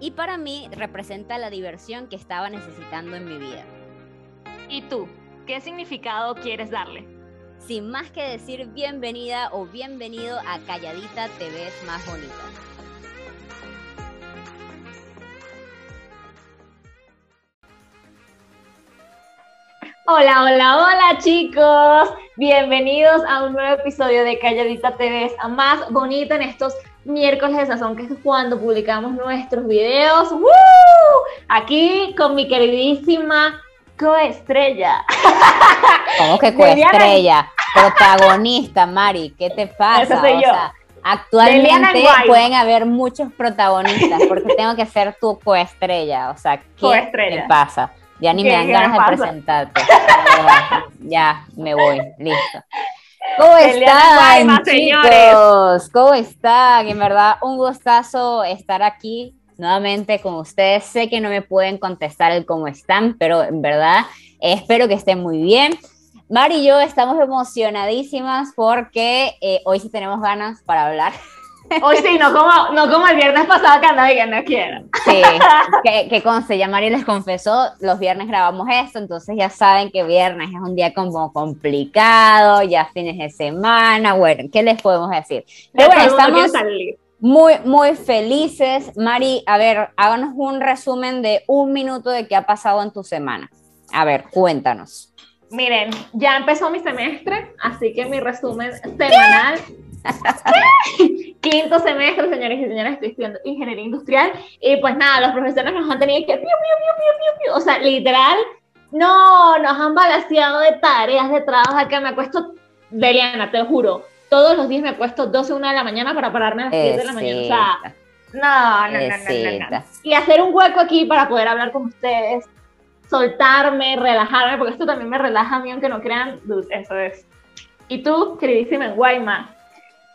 y para mí representa la diversión que estaba necesitando en mi vida. ¿Y tú? ¿Qué significado quieres darle? Sin más que decir bienvenida o bienvenido a Calladita Te ves más bonita. Hola, hola, hola chicos. Bienvenidos a un nuevo episodio de Calladita Te ves más bonita en estos miércoles de sazón, que es cuando publicamos nuestros videos. ¡Woo! Aquí con mi queridísima coestrella. ¿Cómo que coestrella? Protagonista, Mari, ¿qué te pasa? soy yo. actualmente pueden haber muchos protagonistas, porque tengo que ser tu coestrella. O sea, ¿qué te pasa? Ya ni me dan ganas de presentarte. ya, me voy, listo. ¿Cómo están, chicos? ¿Cómo están? En verdad, un gustazo estar aquí nuevamente con ustedes. Sé que no me pueden contestar el cómo están, pero en verdad espero que estén muy bien. Mari y yo estamos emocionadísimas porque eh, hoy sí tenemos ganas para hablar. Hoy sí, no como, no como el viernes pasado que andaba y que no quiero. Sí, que, que conste, ya Mari les confesó, los viernes grabamos esto, entonces ya saben que viernes es un día como complicado, ya fines de semana, bueno, ¿qué les podemos decir? Pero bueno, estamos muy, muy felices. Mari, a ver, háganos un resumen de un minuto de qué ha pasado en tu semana. A ver, cuéntanos. Miren, ya empezó mi semestre, así que mi resumen semanal Quinto semestre, señores y señoras, estoy estudiando ingeniería industrial. Y pues nada, los profesores nos han tenido que, o sea, literal, no, nos han balanceado de tareas, de trabajo, acá me acuesto, Deliana, te lo juro, todos los días me acuesto 12, 1 de la mañana para pararme a las 10 de la mañana, o sea, no, no, no, no, no, Y hacer un hueco aquí para poder hablar con ustedes, soltarme, relajarme, porque esto también me relaja a mí, aunque no crean, eso es. Y tú, queridísima Guayma,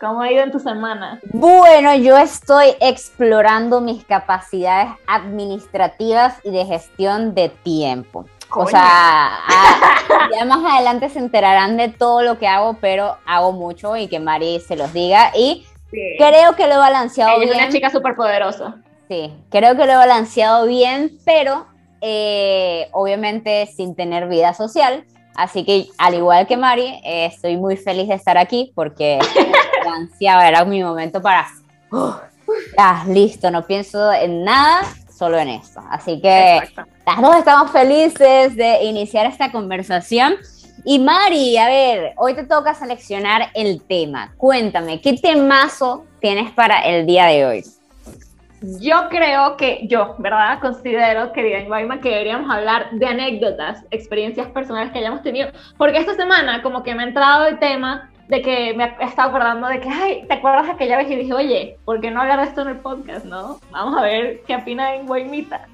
¿Cómo ha ido en tu semana? Bueno, yo estoy explorando mis capacidades administrativas y de gestión de tiempo. O sea, ya más adelante se enterarán de todo lo que hago, pero hago mucho y que Mari se los diga. Y creo que lo he balanceado bien. Es una chica súper poderosa. Sí, creo que lo he balanceado bien, pero eh, obviamente sin tener vida social. Así que, al igual que Mari, eh, estoy muy feliz de estar aquí porque ansiaba, era mi momento para. ya, listo, no pienso en nada, solo en esto. Así que las dos estamos felices de iniciar esta conversación. Y Mari, a ver, hoy te toca seleccionar el tema. Cuéntame, ¿qué temazo tienes para el día de hoy? Yo creo que yo, ¿verdad? Considero, querida Ibaima, que deberíamos hablar de anécdotas, experiencias personales que hayamos tenido, porque esta semana como que me ha entrado el tema de que me he estado acordando de que, ay, ¿te acuerdas aquella vez? Y dije, oye, ¿por qué no hablar de esto en el podcast, no? Vamos a ver qué opina en Guaymita.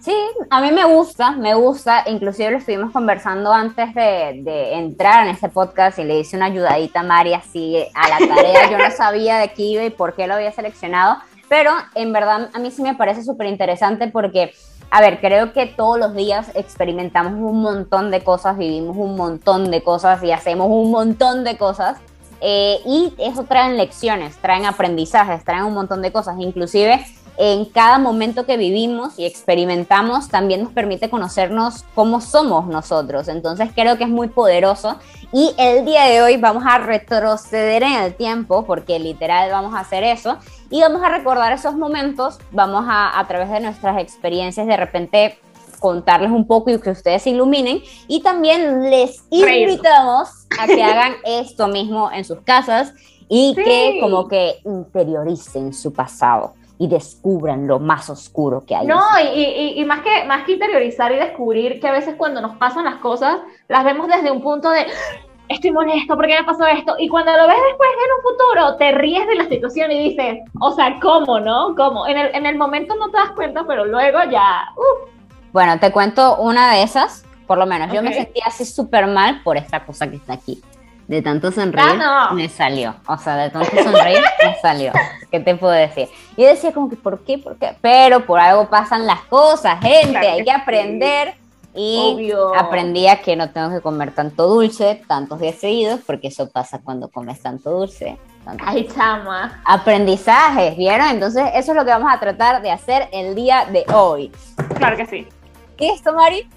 Sí, a mí me gusta, me gusta, inclusive lo estuvimos conversando antes de, de, entrar en este podcast y le hice una ayudadita a Mari así a la tarea, yo no sabía de qué iba y por qué lo había seleccionado, pero en verdad a mí sí me parece súper interesante porque, a ver, creo que todos los días experimentamos un montón de cosas, vivimos un montón de cosas y hacemos un montón de cosas. Eh, y eso traen lecciones, traen aprendizajes, traen un montón de cosas. Inclusive en cada momento que vivimos y experimentamos también nos permite conocernos cómo somos nosotros. Entonces creo que es muy poderoso y el día de hoy vamos a retroceder en el tiempo porque literal vamos a hacer eso y vamos a recordar esos momentos, vamos a a través de nuestras experiencias de repente contarles un poco y que ustedes se iluminen. Y también les invitamos a que hagan esto mismo en sus casas y que como que interioricen su pasado y descubran lo más oscuro que hay. No, y, y, más, que, más que interiorizar y descubrir que a veces cuando nos pasan las cosas, las vemos desde un punto de, estoy molesto, ¿por qué me pasó esto? Y cuando lo ves después en un futuro, te ríes de la situación y dices, o sea, ¿cómo, no? ¿Cómo? En el, en el momento no te das cuenta, pero luego ya, uh. Bueno, te cuento una de esas, por lo menos. Yo me sentía así súper mal por esta cosa que está aquí. De tanto sonreír, Ah, no. me salió. O sea, de tanto sonreír, me salió. ¿Qué te puedo decir? Y decía como que, ¿por qué? ¿Por qué? Pero por algo pasan las cosas, gente. Claro Hay que que aprender. Y Obvio. aprendí a que no tengo que comer tanto dulce, tantos días seguidos, porque eso pasa cuando comes tanto dulce. tanto Ay, chama. Aprendizajes, ¿vieron? Entonces, eso es lo que vamos a tratar de hacer el día de hoy. Claro que sí. ¿Listo, Mari?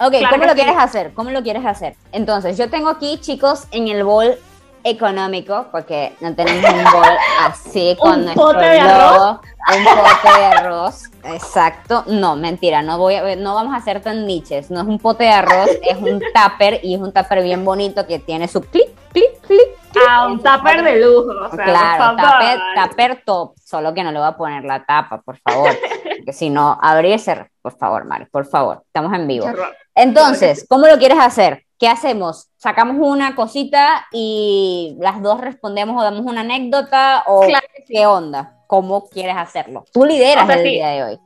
Ok, Claro ¿cómo lo sí. quieres hacer? ¿Cómo lo quieres hacer? Entonces, yo tengo aquí, chicos, en el bol económico, porque no tenemos un bol así con ¿Un nuestro pote de logo, Un pote de arroz, exacto. No, mentira, no, voy a, no vamos a hacer tan niches. No es un pote de arroz, es un tupper y es un tupper bien bonito que tiene su clic, clic, clic. A un tupper de lujo, o sea, Claro, tupper, tupper top, solo que no le voy a poner la tapa, por favor. Porque si no, abrir y cerrar, por favor, Mari, por favor, estamos en vivo. Entonces, ¿cómo lo quieres hacer? ¿Qué hacemos? ¿Sacamos una cosita y las dos respondemos o damos una anécdota o Claro que qué onda? ¿Cómo quieres hacerlo? Tú lideras O sea, el sí. día de hoy.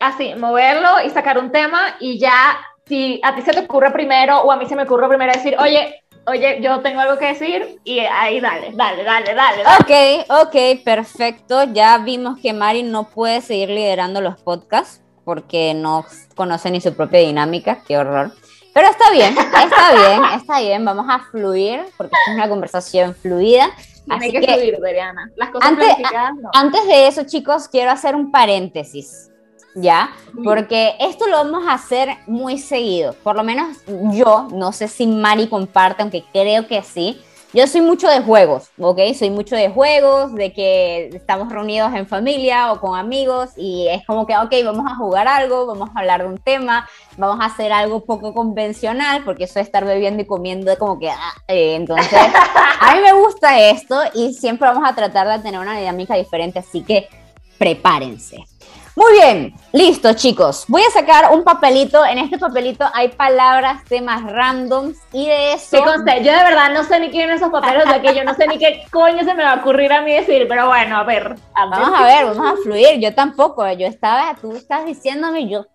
Así, moverlo y sacar un tema y ya, si a ti se te ocurre primero o a mí se me ocurre primero decir, oye, oye, yo tengo algo que decir y ahí dale, dale, dale, dale. dale. Ok, ok, perfecto. Ya vimos que Mari no puede seguir liderando los podcasts porque no conoce ni su propia dinámica. Qué horror. Pero está bien, está bien, está bien. Vamos a fluir porque es una conversación fluida. Tiene Así que, Doriana. Las cosas Antes- no. antes de eso, chicos, quiero hacer un paréntesis. ¿Ya? Porque esto lo vamos a hacer muy seguido. Por lo menos yo, no sé si Mari comparte, aunque creo que sí. Yo soy mucho de juegos, ¿ok? Soy mucho de juegos, de que estamos reunidos en familia o con amigos y es como que, ok, vamos a jugar algo, vamos a hablar de un tema, vamos a hacer algo poco convencional, porque eso de estar bebiendo y comiendo es como que, ah, eh, entonces, a mí me gusta esto y siempre vamos a tratar de tener una dinámica diferente, así que prepárense. Muy bien, listo chicos. Voy a sacar un papelito. En este papelito hay palabras, temas randoms y de eso... Sí, conste, yo de verdad no sé ni quién esos papeles de aquello, no sé ni qué coño se me va a ocurrir a mí decir, pero bueno, a ver. A ver. Vamos a ver, vamos a fluir. Yo tampoco. Yo estaba, tú estás diciéndome, yo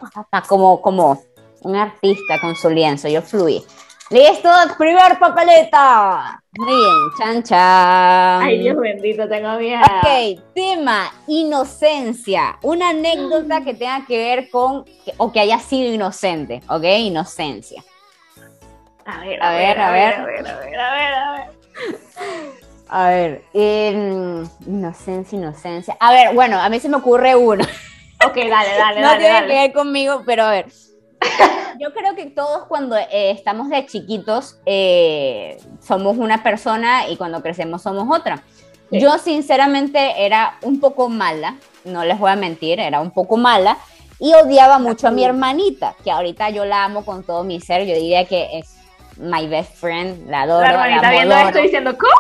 como, como un artista con su lienzo. Yo fluí. Listo, primer papelito. Muy bien, chan chan. Ay, Dios bendito, tengo miedo. Ok, tema inocencia. Una anécdota que tenga que ver con o que haya sido inocente, ¿ok? Inocencia. A ver, A a ver, ver, a ver. a ver, a ver, a ver, a ver. A ver, inocencia, inocencia. A ver, bueno, a mí se me ocurre uno. Ok, dale, dale, no dale, tiene dale. que ver conmigo, pero a ver. Yo creo que todos cuando eh, estamos de chiquitos eh, somos una persona y cuando crecemos somos otra. Sí. Yo sinceramente era un poco mala, no les voy a mentir, era un poco mala y odiaba mucho a mi hermanita, que ahorita yo la amo con todo mi ser, yo diría que es my best friend, la adoro, La la, hermanita viendo esto diciendo, ¿cómo?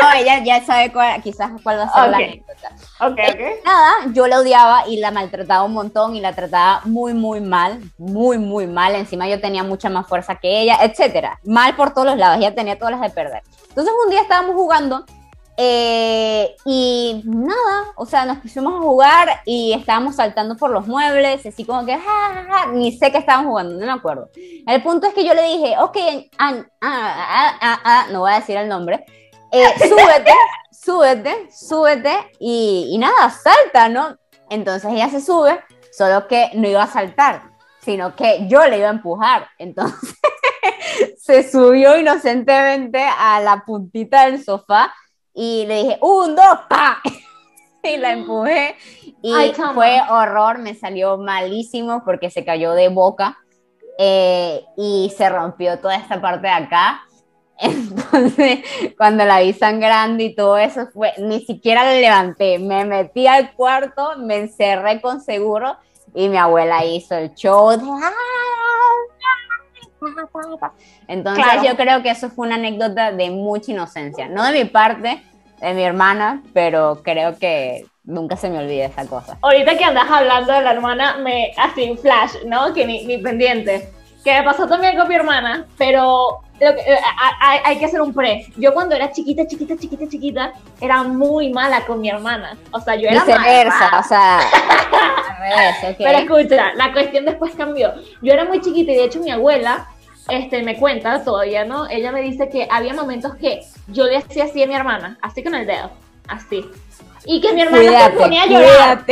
No, ella ya sabe cuál, quizás cuál va a ser la Ok. anécdota. Ok, ok. Nada, yo la odiaba y la maltrataba un montón y la trataba muy, muy mal, muy, muy mal. Encima yo tenía mucha más fuerza que ella, etcétera. Mal por todos los lados, ella tenía todas las de perder. Entonces un día estábamos jugando eh, y nada, o sea, nos pusimos a jugar y estábamos saltando por los muebles, así como que, ja, ja, ja, ni sé qué estábamos jugando, no me acuerdo. El punto es que yo le dije, ok, ah, ah, ah, no voy a decir el nombre, eh, súbete, súbete, súbete y, y nada, salta, ¿no? Entonces ella se sube, solo que no iba a saltar, sino que yo le iba a empujar. Entonces se subió inocentemente a la puntita del sofá y le dije, un, dos, pa. Y la empujé y Ay, fue horror, me salió malísimo porque se cayó de boca eh, y se rompió toda esta parte de acá. Entonces, cuando la vi sangrando y todo eso, fue, ni siquiera la levanté, me metí al cuarto, me encerré con seguro y mi abuela hizo el show de... Entonces Claro. yo creo que eso fue una anécdota de mucha inocencia, no de mi parte, de mi hermana, pero creo que nunca se me olvida esa cosa. Ahorita que andas hablando de la hermana, me así flash, ¿no? Que ni, ni pendiente. Que me pasó también con mi hermana, pero eh, hay, que hacer un pre. Yo cuando era chiquita, chiquita, chiquita, chiquita, era muy mala con mi hermana. O sea, yo era Viceversa, o sea, Pero escucha, la cuestión después cambió. Yo era muy chiquita y de hecho mi abuela este, me cuenta todavía, ¿no? Ella me dice que había momentos que yo le hacía así a mi hermana, así con el dedo, así. Y que mi hermana se ponía a llorar.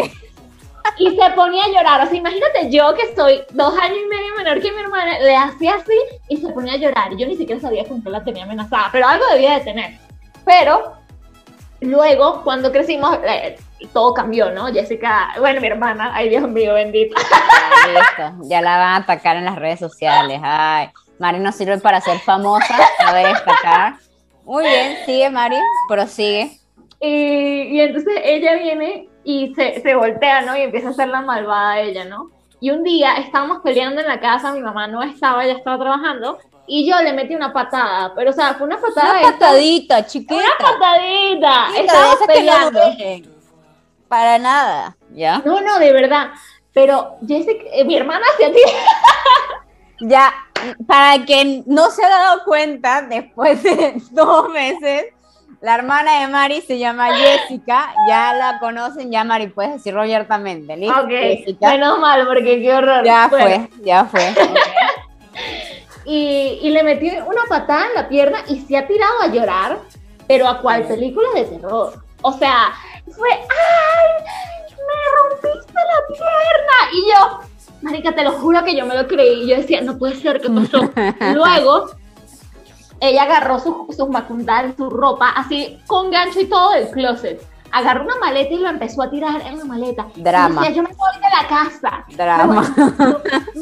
Y se ponía a llorar. O sea, imagínate yo que estoy dos años y medio menor que mi hermana, le hacía así y se ponía a llorar. Yo ni siquiera sabía con qué la tenía amenazada, pero algo debía de tener. Pero luego, cuando crecimos, eh, todo cambió, ¿no? Jessica, bueno, mi hermana, ay Dios mío, bendito. listo, ya la van a atacar en las redes sociales. Ay, Mari no sirve para ser famosa, ver destacar. Muy bien, sigue Mari, prosigue. Y, y entonces ella viene y se, se voltea, ¿no? Y empieza a ser la malvada ella, ¿no? Y un día estábamos peleando en la casa, mi mamá no estaba, ella estaba trabajando, y yo le metí una patada, pero o sea, fue una patada. Una patadita, chiquita. Una patadita. Estábamos peleando. Para nada, ¿ya? No, no, de verdad. Pero Jessica, eh, mi hermana se ti. ya, para quien no se ha dado cuenta, después de dos meses, la hermana de Mari se llama Jessica, ya la conocen, ya Mari, puedes decirlo abiertamente, ¿listo? Ok, menos mal, porque qué horror. Ya fue, ya fue. y, y, le metí una patada en la pierna y se ha tirado a llorar, pero a cual película de terror. O sea, fue, ¡ay! ¡Me rompiste la pierna! Y yo, Marica, te lo juro que yo me lo creí. Yo decía, no puede ser, ¿qué pasó? Luego ella agarró sus, sus macundales, su ropa, así con gancho y todo del closet. Agarró una maleta y lo empezó a tirar en la maleta. Drama. decía, yo me voy de la casa. Drama.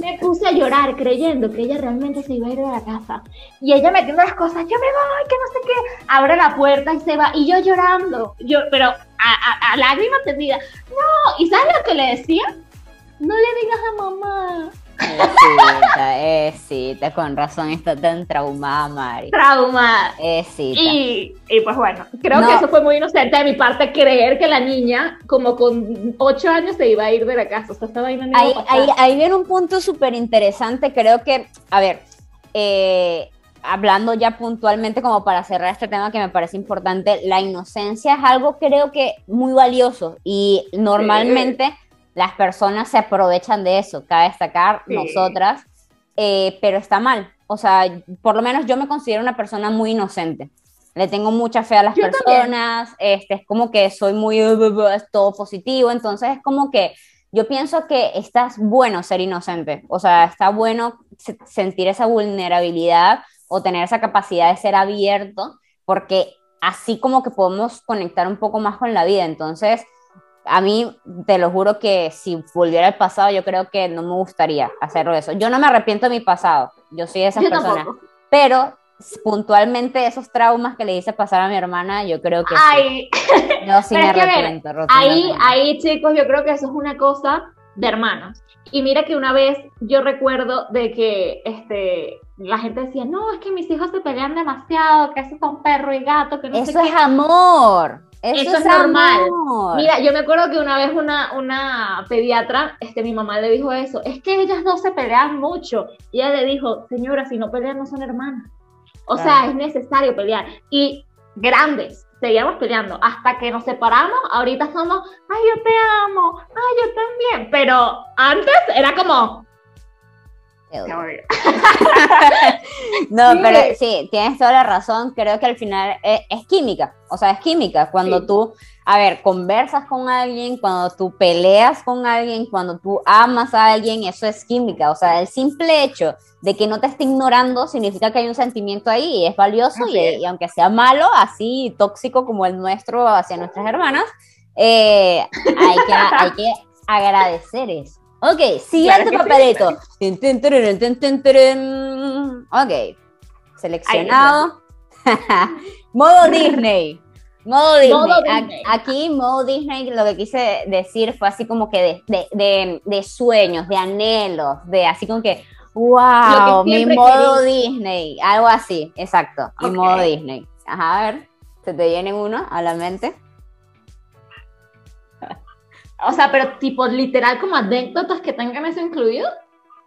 me puse a llorar creyendo que ella realmente se iba a ir de la casa. Y ella metiendo las cosas, yo me voy, que no sé qué. Abre la puerta y se va. Y yo llorando. Yo, pero a, a, a lágrimas tendidas. No. ¿Y sabes lo que le decía? No le digas a mamá. Es cita, con razón está tan traumada, Mari. Trauma. cita. Y, y pues bueno, creo que eso fue muy inocente de mi parte, creer que la niña, como con ocho años, se iba a ir de la casa. O sea, estaba ahí, ahí, ahí, ahí viene un punto súper interesante. Creo que, a ver, eh, hablando ya puntualmente como para cerrar este tema que me parece importante, la inocencia es algo creo que muy valioso y normalmente las personas se aprovechan de eso, cabe destacar nosotras, eh, pero está mal. O sea, por lo menos yo me considero una persona muy inocente. Le tengo mucha fe a las personas, este, es como que soy muy, todo positivo, entonces es como que yo pienso que está bueno ser inocente, o sea, está bueno sentir esa vulnerabilidad o tener esa capacidad de ser abierto, porque así como que podemos conectar un poco más con la vida, entonces a mí, te lo juro que si volviera al pasado, yo creo que no me gustaría hacerlo eso. Yo no me arrepiento de mi pasado, yo soy de esas personas, pero puntualmente esos traumas que le hice pasar a mi hermana, yo creo que sí. Yo sí me arrepiento. ahí, ahí, chicos, yo creo que eso es una cosa de hermanos. Y mira que una vez yo recuerdo de que este, la gente decía, no, es que mis hijos se pelean demasiado, que eso son perro y gato, que no Eso es amor. Eso, es, normal. Mira, yo me acuerdo que una vez una, una pediatra, este, mi mamá le dijo eso, es que ellas dos se pelean mucho. Y ella le dijo, señora, si no pelean no son hermanas. O sea, es necesario pelear. Y grandes, seguíamos peleando hasta que nos separamos. Ahorita somos, ay, yo te amo, ay, yo también. Pero antes era como, no, pero sí, tienes toda la razón. Creo que al final es, química. O sea, es química. Cuando tú, a ver, conversas con alguien, cuando tú peleas con alguien, cuando tú amas a alguien, eso es química. O sea, el simple hecho de que no te esté ignorando significa que hay un sentimiento ahí y es valioso. Y, aunque sea malo, así tóxico como el nuestro hacia nuestras hermanas, eh, hay, que, hay que agradecer eso. Ok, siguiente papelito. ok, seleccionado. modo Disney. Modo Disney. Aquí, modo Disney, lo que quise decir fue así como que de, sueños, de anhelos, de así como que, wow, mi modo Disney. Algo así, exacto, mi modo Disney. Ajá, a ver, ¿se te viene uno a la mente? O sea, pero tipo literal como anécdotas que tengan eso incluido.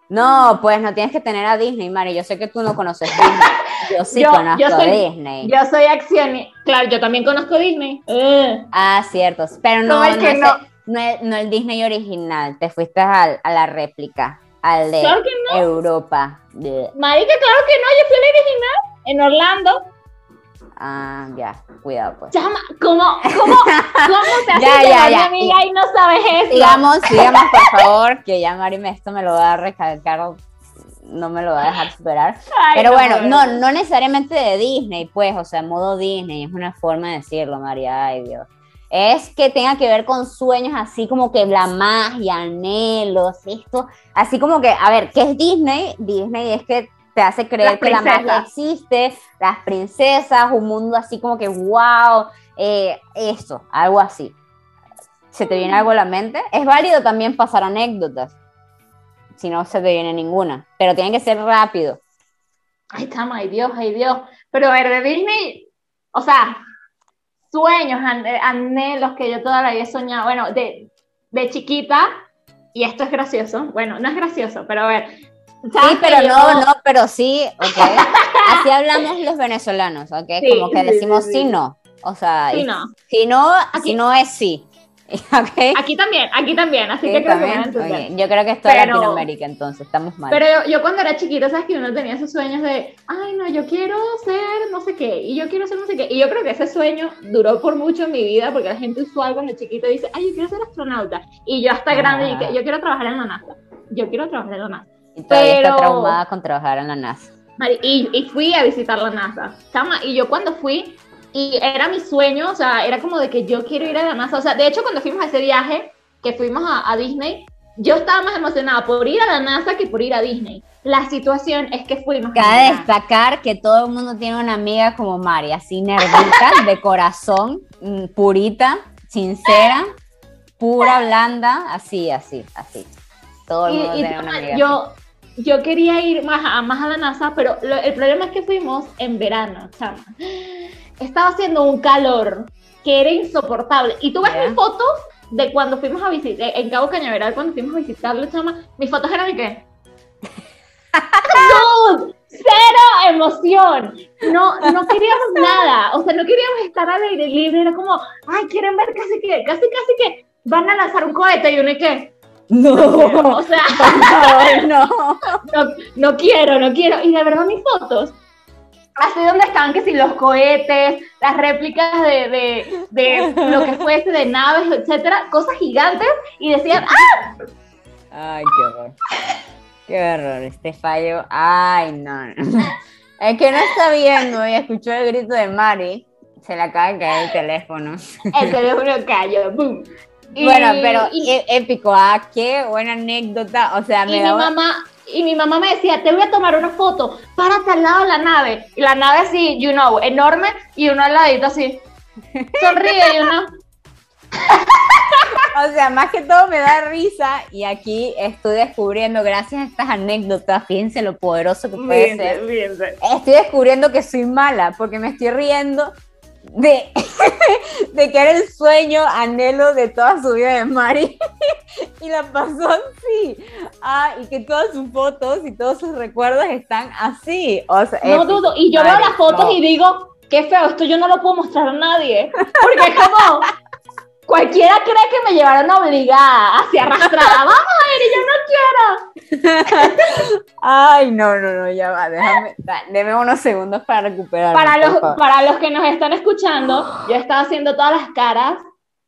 No, pues no tienes que tener a Disney, Mari. Yo sé que tú no conoces Disney. Yo sí conozco Disney. Yo soy accionista. Claro, yo también conozco Disney. Ah, cierto. Pero no, no, no, el Disney original. Te fuiste a la réplica. Al de Europa. Marica, claro que no. Yo fui al original en Orlando. Ah, ya, cuidado pues. Llama, ¿cómo, cómo, cómo te haces ya, ya, ya. amiga y no sabes eso? Digamos, digamos, por favor, que ya Mari esto me lo va a recalcar, no me lo va a dejar superar. Pero bueno, no, no necesariamente de Disney, pues, o sea, modo Disney, es una forma de decirlo, María, ay Dios. Es que tenga que ver con sueños así como que la magia, anhelos, esto, así como que, a ver, ¿qué es Disney? Disney es que te hace creer que la magia existe, las princesas, un mundo así como que wow, eh, eso, algo así. ¿Se te viene algo a la mente? Es válido también pasar anécdotas, si no se te viene ninguna, pero tiene que ser rápido. Ay, estamos, ay Dios, ay Dios. Pero a ver, de Disney, o sea, sueños, anhelos que yo todavía he soñado, bueno, de, de chiquita, y esto es gracioso, bueno, no es gracioso, pero a ver, Sí, pero no, no, pero sí, ok. Así hablamos los venezolanos, ok. Como que decimos sí, no. O sea, no. si no, aquí, no es sí. Okay. Aquí también, aquí también, así que creo que Yo creo que esto es Latinoamérica, entonces estamos mal. Pero yo, cuando era chiquita, sabes que uno tenía esos sueños de, ay, no, yo quiero ser no sé qué, y yo quiero ser no sé qué. Y yo creo que ese sueño duró por mucho en mi vida, porque la gente usual cuando chiquito dice, ay, yo quiero ser astronauta. Y yo hasta grande, y que, yo quiero trabajar en la NASA. Yo quiero trabajar en la NASA. Y todavía está traumada con trabajar en la NASA. Y, y, fui a visitar la NASA. Chama, y yo cuando fui, y era mi sueño, o sea, era como de que yo quiero ir a la NASA. O sea, de hecho, cuando fuimos a ese viaje, que fuimos a, Disney, yo estaba más emocionada por ir a la NASA que por ir a Disney. La situación es que fuimos. Cabe destacar que todo el mundo tiene una amiga como Mari, así nerdita, de corazón, mm, purita, sincera, pura, blanda, así, así, así. Todo el mundo tiene una amiga. Yo, yo quería ir más a, más a la NASA, pero el problema es que fuimos en verano, chama. Estaba haciendo un calor que era insoportable. Y tú ves mis fotos de cuando fuimos a visitar, en Cabo Cañaveral, cuando fuimos a visitarlo, chama, mis fotos eran de qué? cero emoción. No, no queríamos nada. O sea, no queríamos estar al aire libre. Era como, ay, quieren ver casi que, casi, casi que van a lanzar un cohete y uno y qué. No, o sea, no. no. No quiero, no quiero. Y de verdad mis fotos, así donde estaban que si los cohetes, las réplicas de, de, lo que fuese, de naves, etcétera, cosas gigantes, y decían, ¡ah! Ay, qué horror. Qué horror, este fallo. Ay, no. Es que no está viendo y escuchó el grito de Mari. Se le acaba de caer el teléfono. El teléfono cayó, boom bueno, pero épico, ah, qué buena anécdota. O sea, me y mi mamá y mi mamá me decía, te voy a tomar una foto, párate al lado de la nave. Y la nave así, you know, enorme, y uno al ladito así. Sonríe y uno. o sea, más que todo me da risa y aquí estoy descubriendo, gracias a estas anécdotas, fíjense lo poderoso que puede ser. Estoy descubriendo que soy mala porque me estoy riendo de, de que era el sueño, anhelo de toda su vida de Mari y la pasó así. Ah, y que todas sus fotos y todos sus recuerdos están así. O sea, no dudo. Y yo veo las fotos y digo, qué feo, esto yo no lo puedo mostrar a nadie. Porque como, Cualquiera cree que me llevaron obligada, así arrastrada. Vamos a ir, y yo no quiero. Ay, no, no, no, ya va, déjame, deme unos segundos para recuperar. Para los, para los que nos están escuchando, yo estaba haciendo todas las caras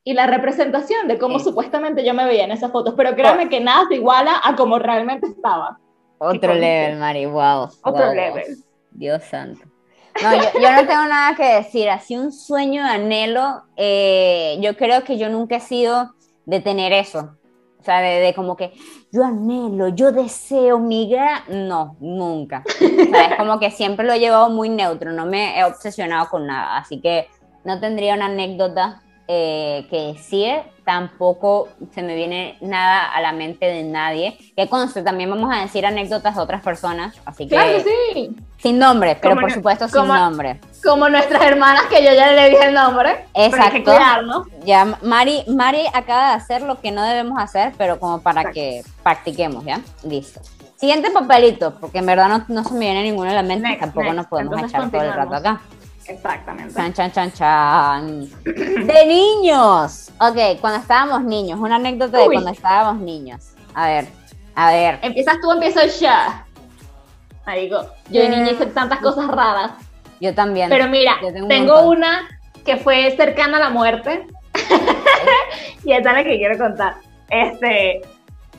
y la representación de cómo supuestamente yo me veía en esas fotos, pero créanme que nada se iguala a como realmente estaba. Otro level, Mari, wow. Otro level. Dios santo. No, yo, no tengo nada que decir. Así un sueño de anhelo, eh, yo creo que yo nunca he sido de tener eso. O sea, de, como que yo anhelo, yo deseo migrar. No, nunca. O sea, es como que siempre lo he llevado muy neutro, no me he obsesionado con nada. Así que no tendría una anécdota eh, que decir, tampoco se me viene nada a la mente de nadie. Que conste, también vamos a decir anécdotas de otras personas, así que... Claro, sí. Sin nombre, pero por supuesto sin nombre. Como nuestras hermanas que yo ya le dije el nombre. Exacto. Ya, Mari, Mari acaba de hacer lo que no debemos hacer, pero como para que practiquemos, ¿ya? Listo. Siguiente papelito, porque en verdad no, no se me viene ninguno en la mente, Next, tampoco next. nos podemos Entonces echar todo el rato acá. Exactamente. Chan, chan, chan, chan. De niños. Ok, cuando estábamos niños, una anécdota de Uy. cuando estábamos niños. A ver, a ver. Empiezas tú, empiezo yo. Marico, yo de niña hice tantas cosas raras. Yo también. Pero mira, tengo un tengo montón. una que fue cercana a la muerte. y esa es la que quiero contar. Este,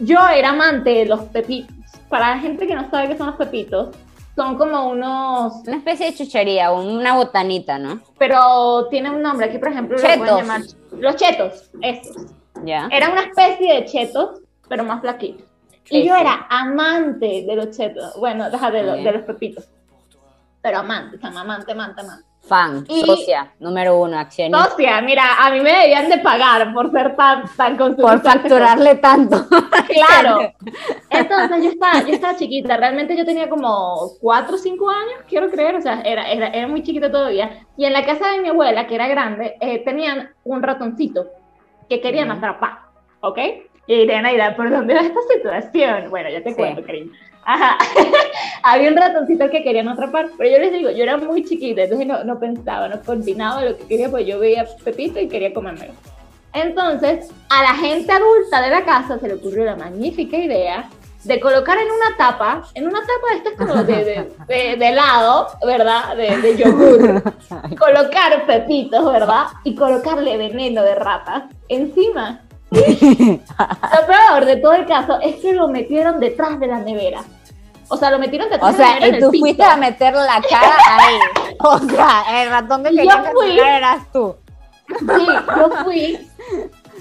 yo era amante de los pepitos. Para la gente que no sabe qué son los pepitos, son como unos, Una especie de chuchería, una botanita, ¿no? pero tienen un nombre. Aquí, por ejemplo, lo Chetos. llamar los chetos, esos. Ya. Era una especie de chetos, pero más flaquitos. Y yo era amante de los chetos. Bueno, deja de, los- Bien. de los pepitos. Pero amante, amante, amante, amante. Fan, Y- socia, número uno, accionista. Hostia, mira, a mí me debían de pagar por ser tan, tan Por facturarle tanto. Claro. Entonces yo estaba, yo estaba chiquita, realmente yo tenía como 4 o 5 años, quiero creer, o sea, era, era, era muy chiquita todavía. Y en la casa de mi abuela, que era grande, eh, tenían un ratoncito que querían Ujú. atrapar, ¿ok? Y Aida, ¿por dónde va esta situación? Bueno, ya te Sí. cuento, cariño. Ajá. Había un ratoncito que querían atrapar, pero yo les digo, yo era muy chiquita, entonces no, no pensaba, no coordinaba lo que quería, pues yo veía Pepito y quería comérmelo. Entonces, a la gente adulta de la casa se le ocurrió la magnífica idea de colocar en una tapa, en una tapa de estas como de, de, de- de helado, ¿verdad? De, de yogur, colocar pepitos, ¿verdad? Y colocarle veneno de ratas encima. Lo peor de todo el caso es que lo metieron detrás de la nevera. O sea, lo metieron detrás O de la sea, nevera en y el tú piso. fuiste a meter la cara ahí. O sea, el ratón que Y quería fui- eras tú. Sí, yo fui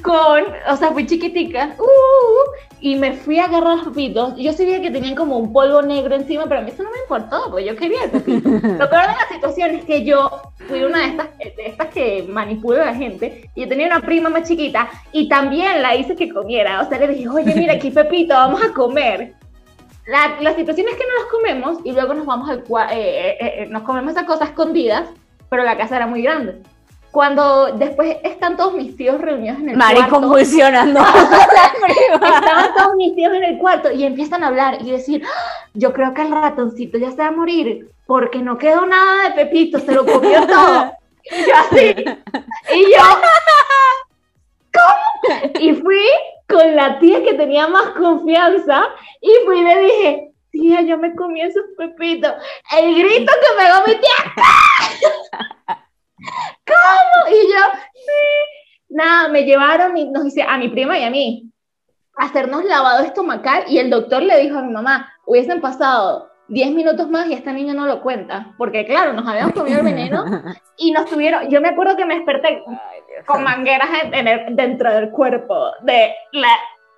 con, o sea, fui chiquitica, uh, uh, uh, y me fui a agarrar los pepitos. Yo sabía que tenían como un polvo negro encima, pero a mí eso no me importó, porque yo quería el pepito. Lo peor de la situación es que yo fui una de estas, de estas que manipula a la gente, y yo tenía una prima más chiquita, y también la hice que comiera. O sea, le dije, oye, mira, aquí pepito, vamos a comer. La, la situación es que no los comemos y luego nos vamos al cua- eh, eh, eh, nos comemos esa cosa escondidas, pero la casa era muy grande. Cuando después están todos mis tíos reunidos en el Mari cuarto, convulsionando. estaban todos mis tíos en el cuarto y empiezan a hablar y decir, "Ah, yo creo que el ratoncito ya se va a morir porque no quedó nada de Pepito, se lo comió todo. Y yo así, y yo, ¿cómo? Y fui con la tía que tenía más confianza y fui y le dije, tía, yo me comí esos pepitos. El grito que pegó mi tía, ¿cómo? Y yo, sí. Nada, me llevaron y nos hice, a mi prima y a mí a hacernos lavado estomacal y el doctor le dijo a mi mamá, hubiesen pasado 10 minutos más y esta niña no lo cuenta, porque claro, nos habíamos comido el veneno y nos tuvieron, yo me acuerdo que me desperté con mangueras en- el- dentro del cuerpo de la,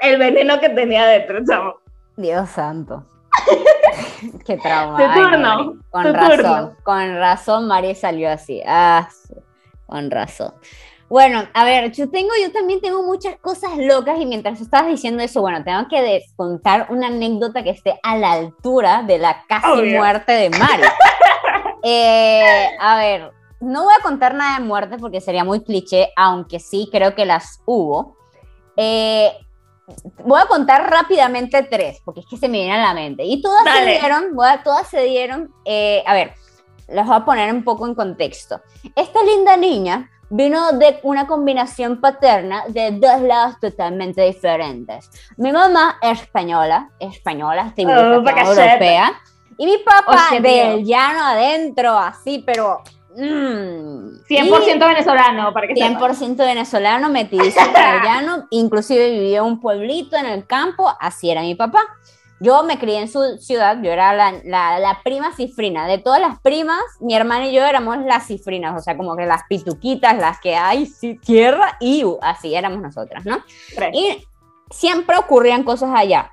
el veneno que tenía dentro. Dios santo. Qué trauma. Tu turno. Con tu razón, turno. con razón Mari salió así. Ah, con razón. Bueno, a ver, yo tengo, yo también tengo muchas cosas locas y mientras estabas diciendo eso, bueno, tengo que contar una anécdota que esté a la altura de la casi Obvio. muerte de Mari. Eh, a ver, no voy a contar nada de muerte porque sería muy cliché, aunque sí creo que las hubo. Eh, voy a contar rápidamente tres, porque es que se me vienen a la mente. Y todas se dieron, todas se dieron, eh, a ver, las voy a poner un poco en contexto. Esta linda niña vino de una combinación paterna de dos lados totalmente diferentes. Mi mamá es española, española, Oh, europea, y mi papá Hostia, del tío. llano adentro, así, pero... mm, 100% venezolano, para que y sepas. 100% venezolano, metidísimo en el llano, inclusive vivía en un pueblito en el campo, así era mi papá. Yo me crié en su ciudad, yo era la, la, la prima cifrina. De todas las primas, mi hermana y yo éramos las cifrinas, o sea, como que las pituquitas, las que hay sí, tierra y uh, así éramos nosotras, ¿no? Tres. Y siempre ocurrían cosas allá.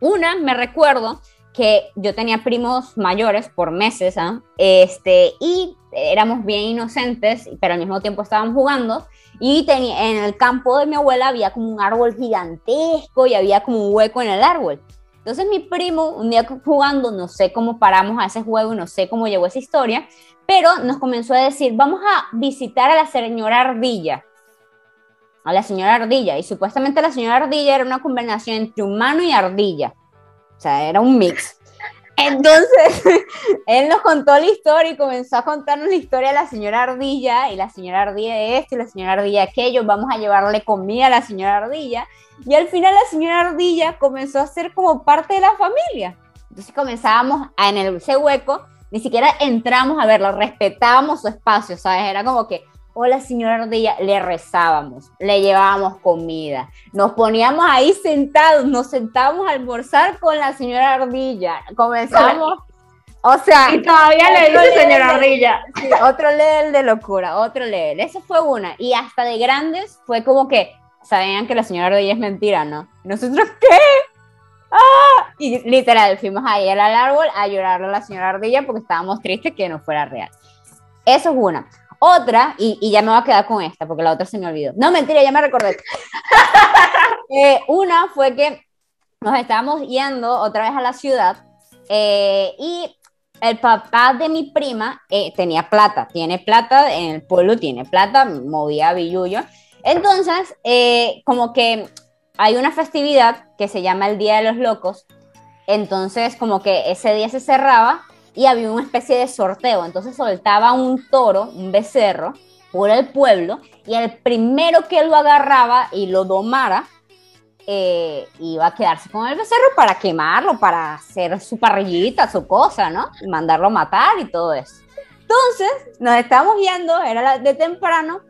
Una, me recuerdo que yo tenía primos mayores por meses, ¿ah? este, y éramos bien inocentes, pero al mismo tiempo estábamos jugando. Y tenía, en el campo de mi abuela había como un árbol gigantesco y había como un hueco en el árbol. Entonces mi primo, un día jugando, no sé cómo paramos a ese juego no sé cómo llegó esa historia, pero nos comenzó a decir, vamos a visitar a la señora Ardilla. A la señora Ardilla. Y supuestamente la señora Ardilla era una combinación entre humano y ardilla. O sea, era un mix. Entonces, él nos contó la historia y comenzó a contarnos la historia de la señora Ardilla, y la señora Ardilla de esto, y la señora Ardilla de aquello, vamos a llevarle comida a la señora Ardilla. Y al final la señora Ardilla comenzó a ser como parte de la familia. Entonces comenzábamos a, en el, ese hueco, ni siquiera entramos a verlo, respetábamos su espacio, ¿sabes? Era como que, hola señora Ardilla, le rezábamos, le llevábamos comida, nos poníamos ahí sentados, nos sentábamos a almorzar con la señora Ardilla, comenzamos, o sea... Y todavía le digo señora Ardilla. Sí, otro level de locura, otro level, eso fue una, y hasta de grandes fue como que, sabían que la señora Ardilla es mentira, ¿no? ¿Nosotros qué? ¡Ah! Y literal, fuimos a ir al árbol a llorarle a la señora Ardilla porque estábamos tristes que no fuera real. Eso es una. Otra, y, y, ya me voy a quedar con esta, porque la otra se me olvidó. No, mentira, ya me recordé. eh, una fue que nos estábamos yendo otra vez a la ciudad eh, y el papá de mi prima eh, tenía plata, tiene plata, en el pueblo tiene plata, movía billullo. Entonces, eh, como que hay una festividad que se llama el Día de los Locos, entonces como que ese día se cerraba y había una especie de sorteo. Entonces soltaba un toro, un becerro, por el pueblo y el primero que lo agarraba y lo domara eh, iba a quedarse con el becerro para quemarlo, para hacer su parrillita, su cosa, ¿no? Y mandarlo a matar y todo eso. Entonces nos estábamos guiando, era de temprano,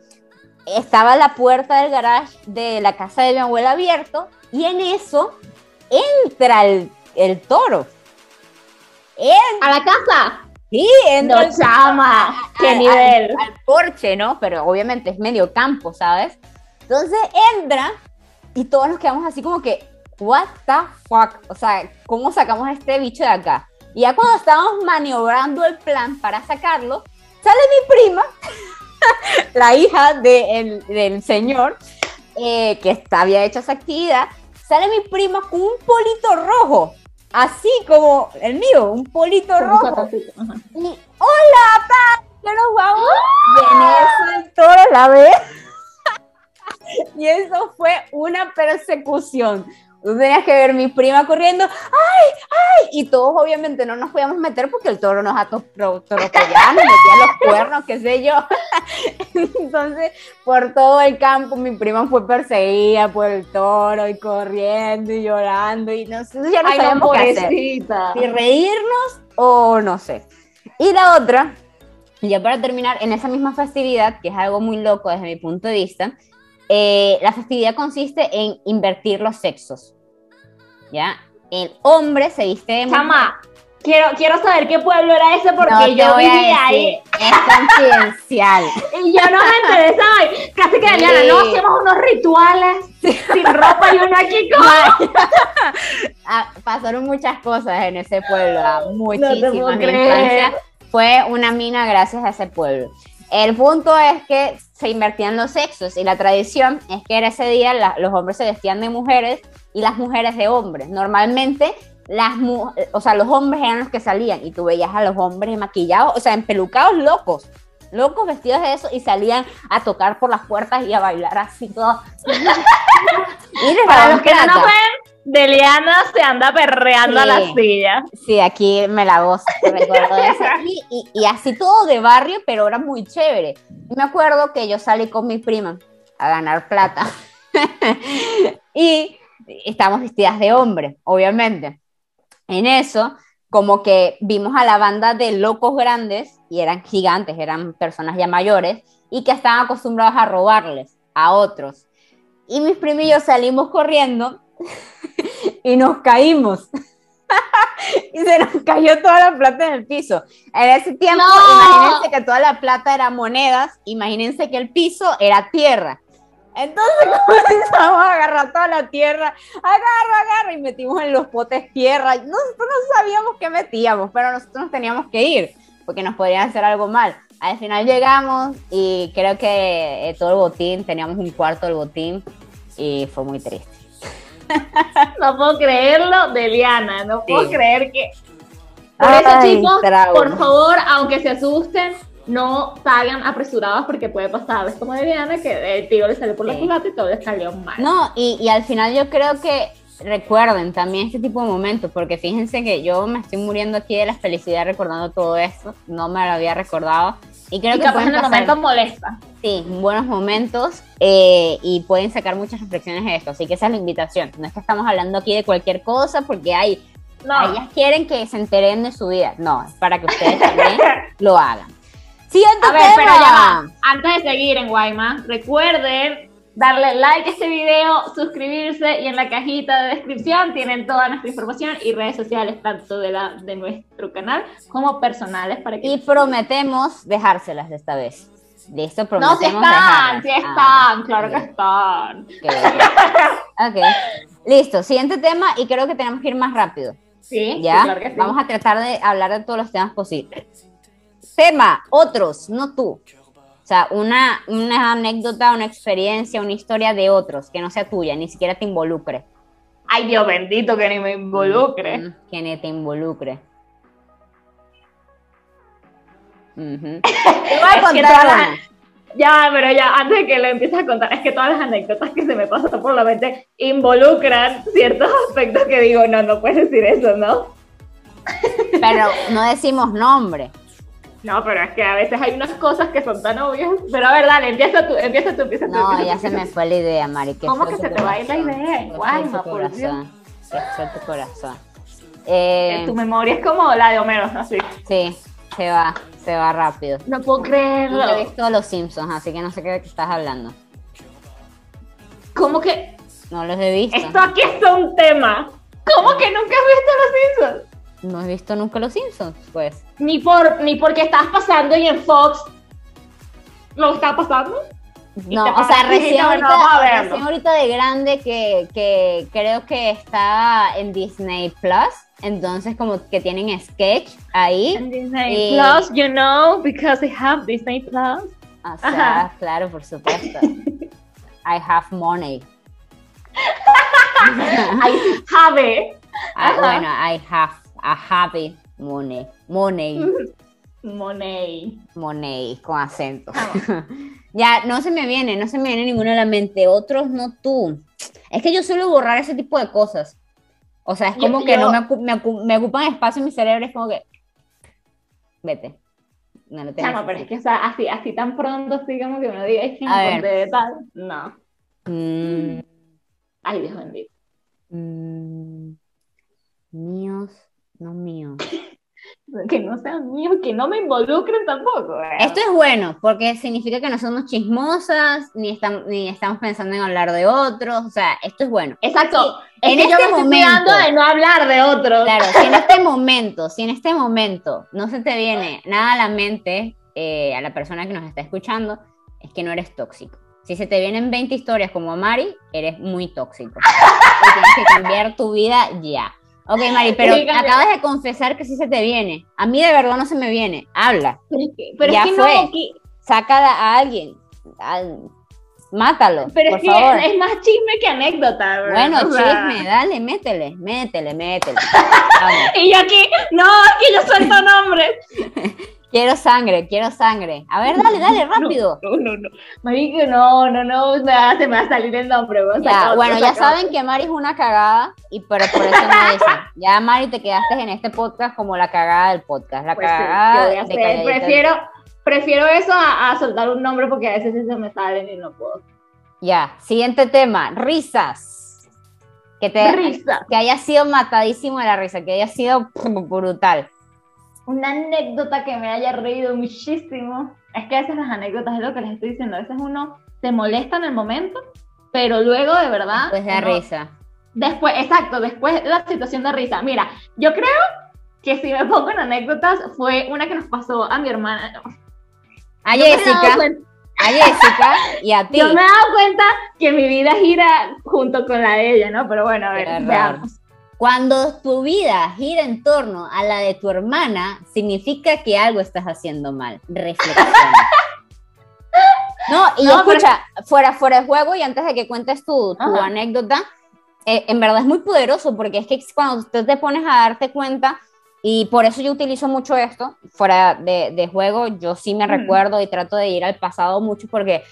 estaba la puerta del garage de la casa de mi abuela abierto y en eso entra el toro ¿A la casa? Sí, entra. No, chama, qué nivel. Al, porche, ¿no? Pero obviamente es medio campo, ¿sabes? Entonces entra y todos nos quedamos así como que, what the fuck? O sea, ¿cómo sacamos a este bicho de acá? Y ya cuando estábamos maniobrando el plan para sacarlo, sale mi prima, la hija del señor, eh, que había hecho esa actividad, sale mi prima con un polito rojo así como el mío, un polito rojo. Y, hola, pa, ¿qué nos vamos? Y en eso el toro la ve. y eso fue una persecución. Tú tenías que ver mi prima corriendo, ¡ay, ay! Y todos obviamente no nos podíamos meter porque el toro nos atropellaba, nos metía los cuernos, qué sé yo. Entonces, por todo el campo, mi prima fue perseguida por el toro y corriendo y llorando y no sé, ya no sabíamos qué hacer. Si reírnos o no sé. Y la otra, ya para terminar, en esa misma festividad, que es algo muy loco desde mi punto de vista, eh, la festividad consiste en invertir los sexos. ¿Ya? El hombre se viste de Chama, quiero, quiero saber qué pueblo era ese porque yo viví ahí. Es confidencial. y yo no me interesa. Casi que Daniela, no hacemos unos rituales sin ropa y aquí con. Ah, pasaron muchas cosas en ese pueblo, ah, muchísimas. fue una mina gracias a ese pueblo. El punto es que se invertían los sexos. Y la tradición es que era ese día los hombres se vestían de mujeres y las mujeres de hombres. Normalmente las o sea, los hombres eran los que salían. Y tú veías a los hombres maquillados, o sea, empelucados locos, locos vestidos de eso y salían a tocar por las puertas y a bailar así todo. y Para los que no ven, Deliana se anda perreando a la silla. Sí, aquí me la gozo, eso. Y, y, así todo de barrio, pero era muy chévere. Y me acuerdo que yo salí con mi prima a ganar plata. y estábamos vestidas de hombre, obviamente. En eso, como que vimos a la banda de locos grandes, y eran gigantes, eran personas ya mayores, y que estaban acostumbrados a robarles a otros. Y mis primillos salimos corriendo y nos caímos. y se nos cayó toda la plata en el piso. En ese tiempo, imagínense que toda la plata era monedas, imagínense que el piso era tierra. Entonces comenzamos a agarrar toda la tierra, agarra, agarra, y metimos en los potes tierra. Nosotros no sabíamos qué metíamos, pero nosotros nos teníamos que ir, porque nos podrían hacer algo mal. Al final llegamos y creo que eh, todo el botín, teníamos un cuarto del botín, y fue muy triste. no puedo creerlo de Liana, no puedo creer que... Por eso, chicos, por favor, aunque se asusten, no salgan apresurados porque puede pasar, es como de Diana, que el tío le salió por la culata y todo le salió mal. No, y, y, al final yo creo que recuerden también este tipo de momentos, porque fíjense que yo me estoy muriendo aquí de la felicidad recordando todo esto, no me lo había recordado. Y creo Y que capaz pueden en el pasar- momento molesta. Sí, buenos momentos eh, y pueden sacar muchas reflexiones de esto. Así que esa es la invitación. No es que estamos hablando aquí de cualquier cosa porque hay, No. ellas quieren que se enteren de su vida. No, es para que ustedes también lo hagan. Siguiente A ver, tema. pero ya va. Antes de seguir en Guayma, recuerden darle like a este video, suscribirse y en la cajita de descripción tienen toda nuestra información y redes sociales, tanto de, la, de nuestro canal como personales para que... Y prometemos dejárselas de esta vez. De esto no, prometemos si están, dejarlas. si Ah, están, claro que están. Ok. Ok. Listo, siguiente tema y creo que tenemos que ir más rápido. Sí, ¿Ya? sí, claro que sí. Vamos a tratar de hablar de todos los temas posibles. Tema, otros, no tú. O sea, una, una anécdota, una experiencia, una historia de otros, que no sea tuya, ni siquiera te involucre. Ay, Dios bendito que ni me involucre. Que ni te involucre. Te voy a contar Ya, pero ya, antes de que lo empieces a contar, es que todas las anécdotas que se me pasan por la mente involucran ciertos aspectos que digo, no, no puedes decir eso, ¿no? Pero no decimos nombre. No, pero es que a veces hay unas cosas que son tan obvias. Pero a ver, dale, empieza tú, empieza tú, empieza tú. No, empieza ya tú, se me fue la idea, Mari. ¿Cómo que se te va a ir la idea? Guayma, tu por corazón. Qué fue tu corazón. Eh, Tu memoria es como la de Homero, así. sí, se va, se va rápido. No puedo creerlo. he visto Los Simpsons, así que no sé qué de qué estás hablando. ¿Cómo que No los he visto. esto aquí es un tema? ¿Cómo que nunca has visto Los Simpsons? No he visto nunca Los Simpsons, pues. Ni por ni porque estás pasando y en Fox lo está pasando. No, o sea, recién no, ahorita, recién ahorita de grande que, que creo que está en Disney Plus, entonces como que tienen sketch ahí. En Disney Y- Plus, you know, because they have Disney Plus. O sea, Ajá. claro, por supuesto. I have money. I have it. Ah, bueno, I have a happy money. Money. Money. Money, con acento. Ah. ya, no se me viene, no se me viene ninguno a la mente. Otros no tú. Es que yo suelo borrar ese tipo de cosas. O sea, es Yo- como que yo- no me, me, ocu- me ocupan espacio en mi cerebro, es como que. Vete. No lo tengo. Chama, pero es que o sea, así, así tan pronto, así como que uno diga, es que tal. No. Mm, Ay, Dios bendito. mm, míos, no míos. Que no sean míos, que no me involucren tampoco. ¿eh? Esto es bueno, porque significa que no somos chismosas, ni, estamos ni estamos pensando en hablar de otros. O sea, esto es bueno. Exacto. en es que yo este me estoy momento- cuidando de no hablar de otros. Claro, si en este momento, si en este momento no se te viene nada a la mente, eh, a la persona que nos está escuchando, es que no eres tóxico. Si se te vienen 20 historias como a Mari, eres muy tóxico. Y tienes que cambiar tu vida ya. Ok, Mari, pero acabas de confesar que sí se te viene. A mí de verdad no se me viene. Habla, Pero es que, pero Ya es que fue. no, que- saca a alguien. Al- Mátalo, pero por es que favor. es más chisme que anécdota. ¿verdad? Bueno, O sea, chisme, dale, métele, métele, métele. Y yo aquí, no, que yo suelto nombres. Quiero sangre, quiero sangre. A ver, dale, dale, rápido. No, no, no. Marico, no, no, no, o sea, se me va a salir el nombre. o sea, Ya, bueno, ya saben que Mari es una cagada, y pero por eso no dicen. Ya, Mari, te quedaste en este podcast como la cagada del podcast. La Pues sí, cagada yo voy a de prefiero, prefiero eso a, a soltar un nombre porque a veces sí se me salen y no puedo. Ya, siguiente tema, risas. Que te Risa. que haya sido matadísimo de la risa, que haya sido brutal. Una anécdota que me haya reído muchísimo. Es que a veces las anécdotas es lo que les estoy diciendo. A veces uno se molesta en el momento, pero luego de verdad. Pues da uno- risa. Después, exacto, después la situación de risa. Mira, yo creo que si me pongo en anécdotas, fue una que nos pasó a mi hermana. A Yo Jessica, a Jessica y a ti. Yo me he dado cuenta que mi vida gira junto con la de ella, ¿no? Pero bueno, a ver, veamos. Cuando tu vida gira en torno a la de tu hermana, significa que algo estás haciendo mal. Reflexiona. No, y No, pero- escucha, fuera, fuera de juego y antes de que cuentes tu, tu anécdota, eh, en verdad es muy poderoso porque es que cuando tú te pones a darte cuenta, y por eso yo utilizo mucho esto, fuera de, de juego, yo sí me Mm. recuerdo y trato de ir al pasado mucho porque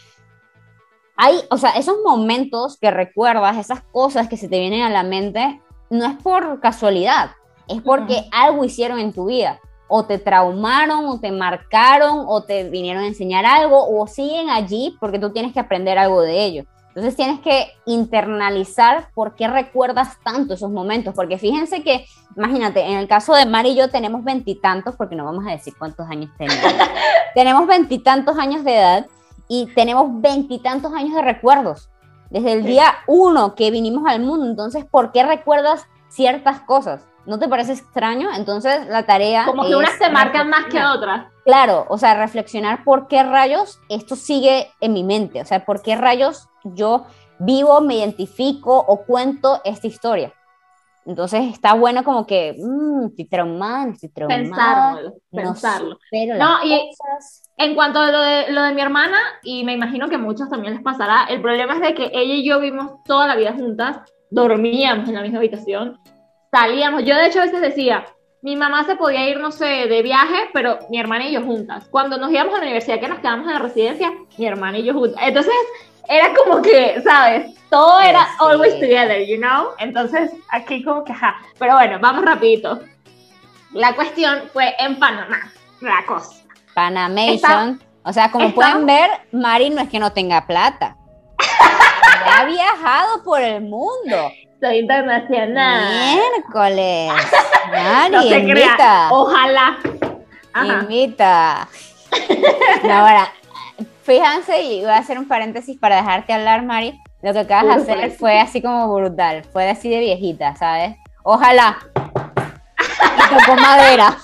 hay, o sea, esos momentos que recuerdas, esas cosas que se te vienen a la mente, no es por casualidad, es porque algo hicieron en tu vida. O te traumaron, o te marcaron, o te vinieron a enseñar algo, o siguen allí porque tú tienes que aprender algo de ellos. Entonces tienes que internalizar por qué recuerdas tanto esos momentos, porque fíjense que, imagínate, en el caso de Mari y yo tenemos veintitantos, porque no vamos a decir cuántos años tenemos, tenemos veintitantos años de edad y tenemos veintitantos años de recuerdos, desde el día uno que vinimos al mundo, entonces, ¿por qué recuerdas ciertas cosas? ¿No te parece extraño? Entonces la tarea... Como que unas se marcan más que otras. Claro, o sea, reflexionar por qué rayos esto sigue en mi mente, o sea, por qué rayos yo vivo, me identifico o cuento esta historia. Entonces está bueno como que, mmm, estoy traumada, estoy traumada. Pensarlo, pensarlo. No, y en cuanto a lo de, lo de mi hermana, y me imagino que a muchos también les pasará, el problema es de que ella y yo vivimos toda la vida juntas, dormíamos en la misma habitación, salíamos. Yo, de hecho, a veces decía, mi mamá se podía ir, no sé, de viaje, pero mi hermana y yo juntas. Cuando nos íbamos a la universidad, que nos quedamos en la residencia, mi hermana y yo juntas. Entonces, era como que, ¿sabes? Todo era always together, you know? Entonces, aquí como que, ajá. Pero bueno, vamos rapidito. La cuestión fue en Panamá, la cosa. Panamation. o sea, como pueden ver, Mari no es que no tenga plata. ha viajado por el mundo. Soy internacional. Miércoles. Mari, invita. Ojalá. Invita. ahora, fíjense, y voy a hacer un paréntesis para dejarte hablar, Mari. Lo que acabas de hacer fue así como brutal. Fue así de viejita, ¿sabes? Ojalá. Y tocó madera.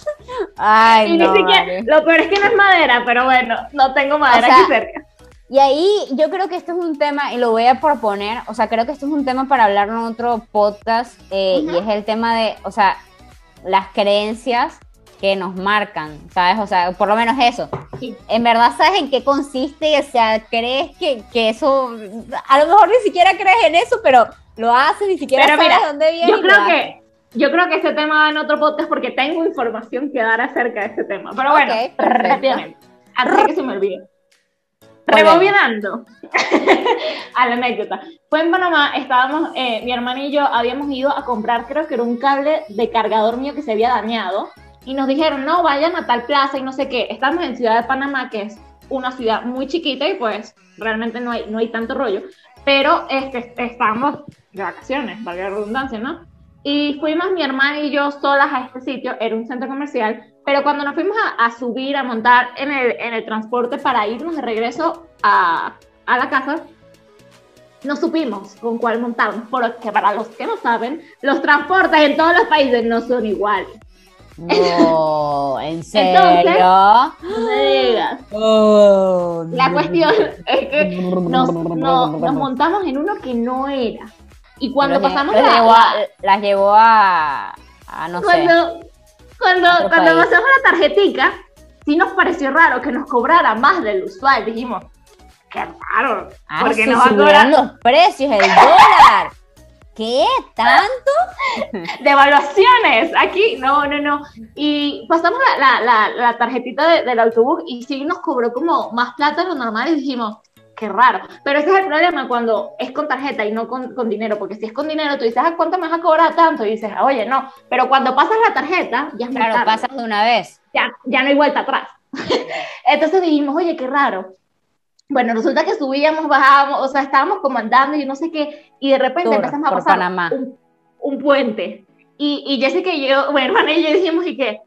Ay, no, lo peor es que no es madera, pero bueno, no tengo madera aquí cerca. Y ahí yo creo que esto es un tema, y lo voy a proponer, o sea, creo que esto es un tema para hablar en otro podcast, eh, y es el tema de, o sea, las creencias que nos marcan, ¿sabes? O sea, por lo menos eso. En verdad, ¿sabes en qué consiste? O sea, crees que, que, eso, a lo mejor ni siquiera crees en eso, pero lo haces, ni siquiera sabes de dónde viene. Yo creo que, yo creo que este tema va en otro podcast porque tengo información que dar acerca de este tema. Pero bueno, rápidamente, antes de que se me olvide. Rebobinando a la anécdota. Fue en Panamá, estábamos, eh, mi hermana y yo habíamos ido a comprar, creo que era un cable de cargador mío que se había dañado. Y nos dijeron, no, vayan a tal plaza y no sé qué. Estamos en Ciudad de Panamá, que es una ciudad muy chiquita y pues realmente no hay, no hay tanto rollo. Pero este, estábamos de vacaciones, valga la redundancia, ¿no? Y fuimos mi hermana y yo solas a este sitio, era un centro comercial, pero cuando nos fuimos a, subir, a montar en el, en el, transporte para irnos de regreso a, a la casa, no supimos con cuál montarnos, porque para los que no saben, los transportes en todos los países no son iguales. No, ¿en serio? Entonces, no me digas. Oh, la cuestión es que nos, nos montamos en uno que no era. Y cuando pasamos la, llevó a, las llevó a, no cuando, sé. Cuando, cuando pasamos la tarjetica, sí nos pareció raro que nos cobrara más del usual. Dijimos, qué raro. Ah, porque nos va a cobrar los precios, el dólar. ¿Qué? ¿Tanto? Devaluaciones, aquí, no, no, no. Y pasamos la, la, la, tarjetita del autobús y sí nos cobró como más plata de lo normal y dijimos, qué raro. Pero ese es el problema cuando es con tarjeta y no con, con dinero, porque si es con dinero, tú dices, ¿a ah, cuánto me vas a cobrar tanto? Y dices, oye, no. Pero cuando pasas la tarjeta, ya es Claro, pasas de una vez. Ya, ya no hay vuelta atrás. Entonces dijimos, oye, qué raro. Bueno, resulta que subíamos, bajábamos, o sea, estábamos comandando y no sé qué, y de repente empezamos a pasar un, un, puente. Y, y Jessica y yo, bueno, hermana y yo dijimos, y que,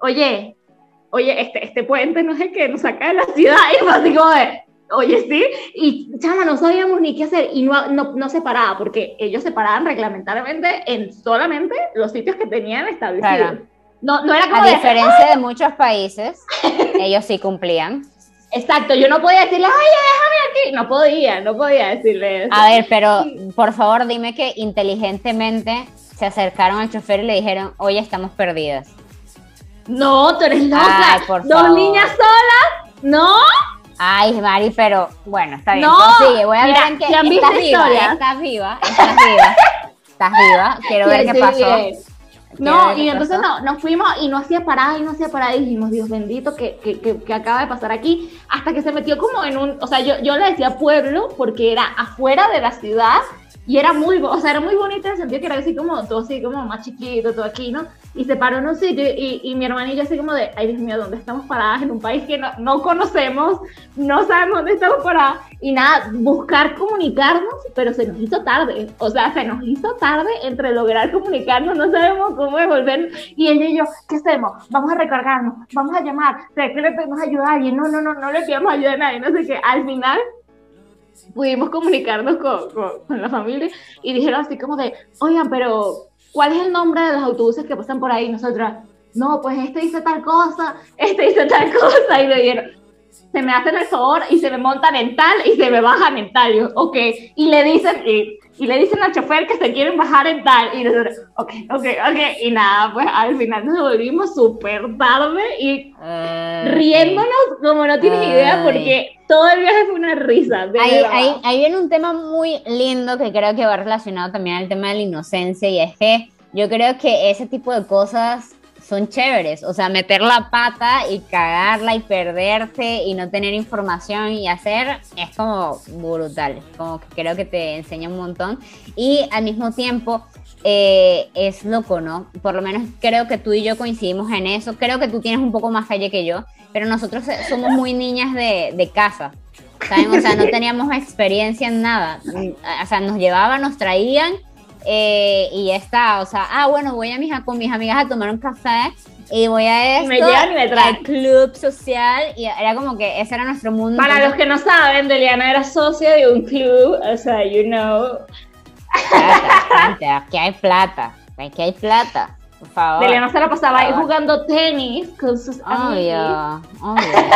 oye, oye, este, este puente no sé qué, nos saca de la ciudad, y fue así como de, Oye, sí, y chama, no sabíamos ni qué hacer y no, no, no se paraba porque ellos se paraban reglamentariamente en solamente los sitios que tenían establecidos. No, no era como A diferencia de muchos países, ellos sí cumplían. Exacto, yo no podía decirle, oye, déjame aquí. No podía, no podía decirle eso. A ver, pero por favor dime que inteligentemente se acercaron al chofer y le dijeron, oye, estamos perdidas. No, tú eres loca. Dos niñas solas, ¿no? Ay, Mari, pero bueno, está bien. No. Voy a ver en qué estás viva, estás viva, estás viva, estás viva. Quiero ver qué pasó. No, y entonces no, nos fuimos y no hacía parada y no hacía parada y dijimos, Dios bendito, que, que, que, acaba de pasar aquí, hasta que se metió como en un, o sea, yo, yo le decía pueblo porque era afuera de la ciudad y era muy, o sea, era muy bonito en el sentido que era así como, todo así como más chiquito, todo aquí, ¿no? Y se paró en un sitio y, y mi hermana y yo así como de, ay Dios mío, ¿dónde estamos paradas? En un país que no, no conocemos, no sabemos dónde estamos paradas. Y nada, buscar comunicarnos, pero se nos hizo tarde. O sea, se nos hizo tarde entre lograr comunicarnos, no sabemos cómo devolver. Y ella y yo, ¿qué hacemos? Vamos a recargarnos, vamos a llamar, ¿qué le pedimos ayuda a alguien? No, no, no, no le pedimos ayuda a nadie, no sé qué. Al final pudimos comunicarnos con, con, la familia y dijeron así como de, oigan, pero ¿cuál es el nombre de los autobuses que pasan por ahí? Nosotras, no, pues este dice tal cosa, este dice tal cosa, y le dieron, se me hacen el favor y se me montan en tal y se me bajan en tal, yo, ok, y le dicen, y, y le dicen al chofer que se quieren bajar en tal, y nosotros, ok, ok, ok, y nada, pues al final nos volvimos súper tarde y riéndonos como no tienes idea, porque todo el viaje fue una risa. ahí, ahí, ahí, viene un tema muy lindo que creo que va relacionado también al tema de la inocencia, y es que yo creo que ese tipo de cosas son chéveres, o sea, meter la pata y cagarla y perderse y no tener información y hacer es como brutal, como que creo que te enseña un montón. Y al mismo tiempo eh, es loco, ¿no? Por lo menos creo que tú y yo coincidimos en eso, creo que tú tienes un poco más calle que yo, pero nosotros somos muy niñas de, de casa, ¿saben? O sea, no teníamos experiencia en nada, o sea, nos llevaban, nos traían eh, y ya está, o sea, ah, bueno, voy a mis, con mis amigas a tomar un café y voy a esto, me llevan y me al club social, y era como que ese era nuestro mundo. Para los que no saben, Deliana era socia de un club, o sea, you know. aquí hay plata, aquí hay plata, por favor. Deliana se la pasaba ahí jugando tenis con sus obvio, Obvio,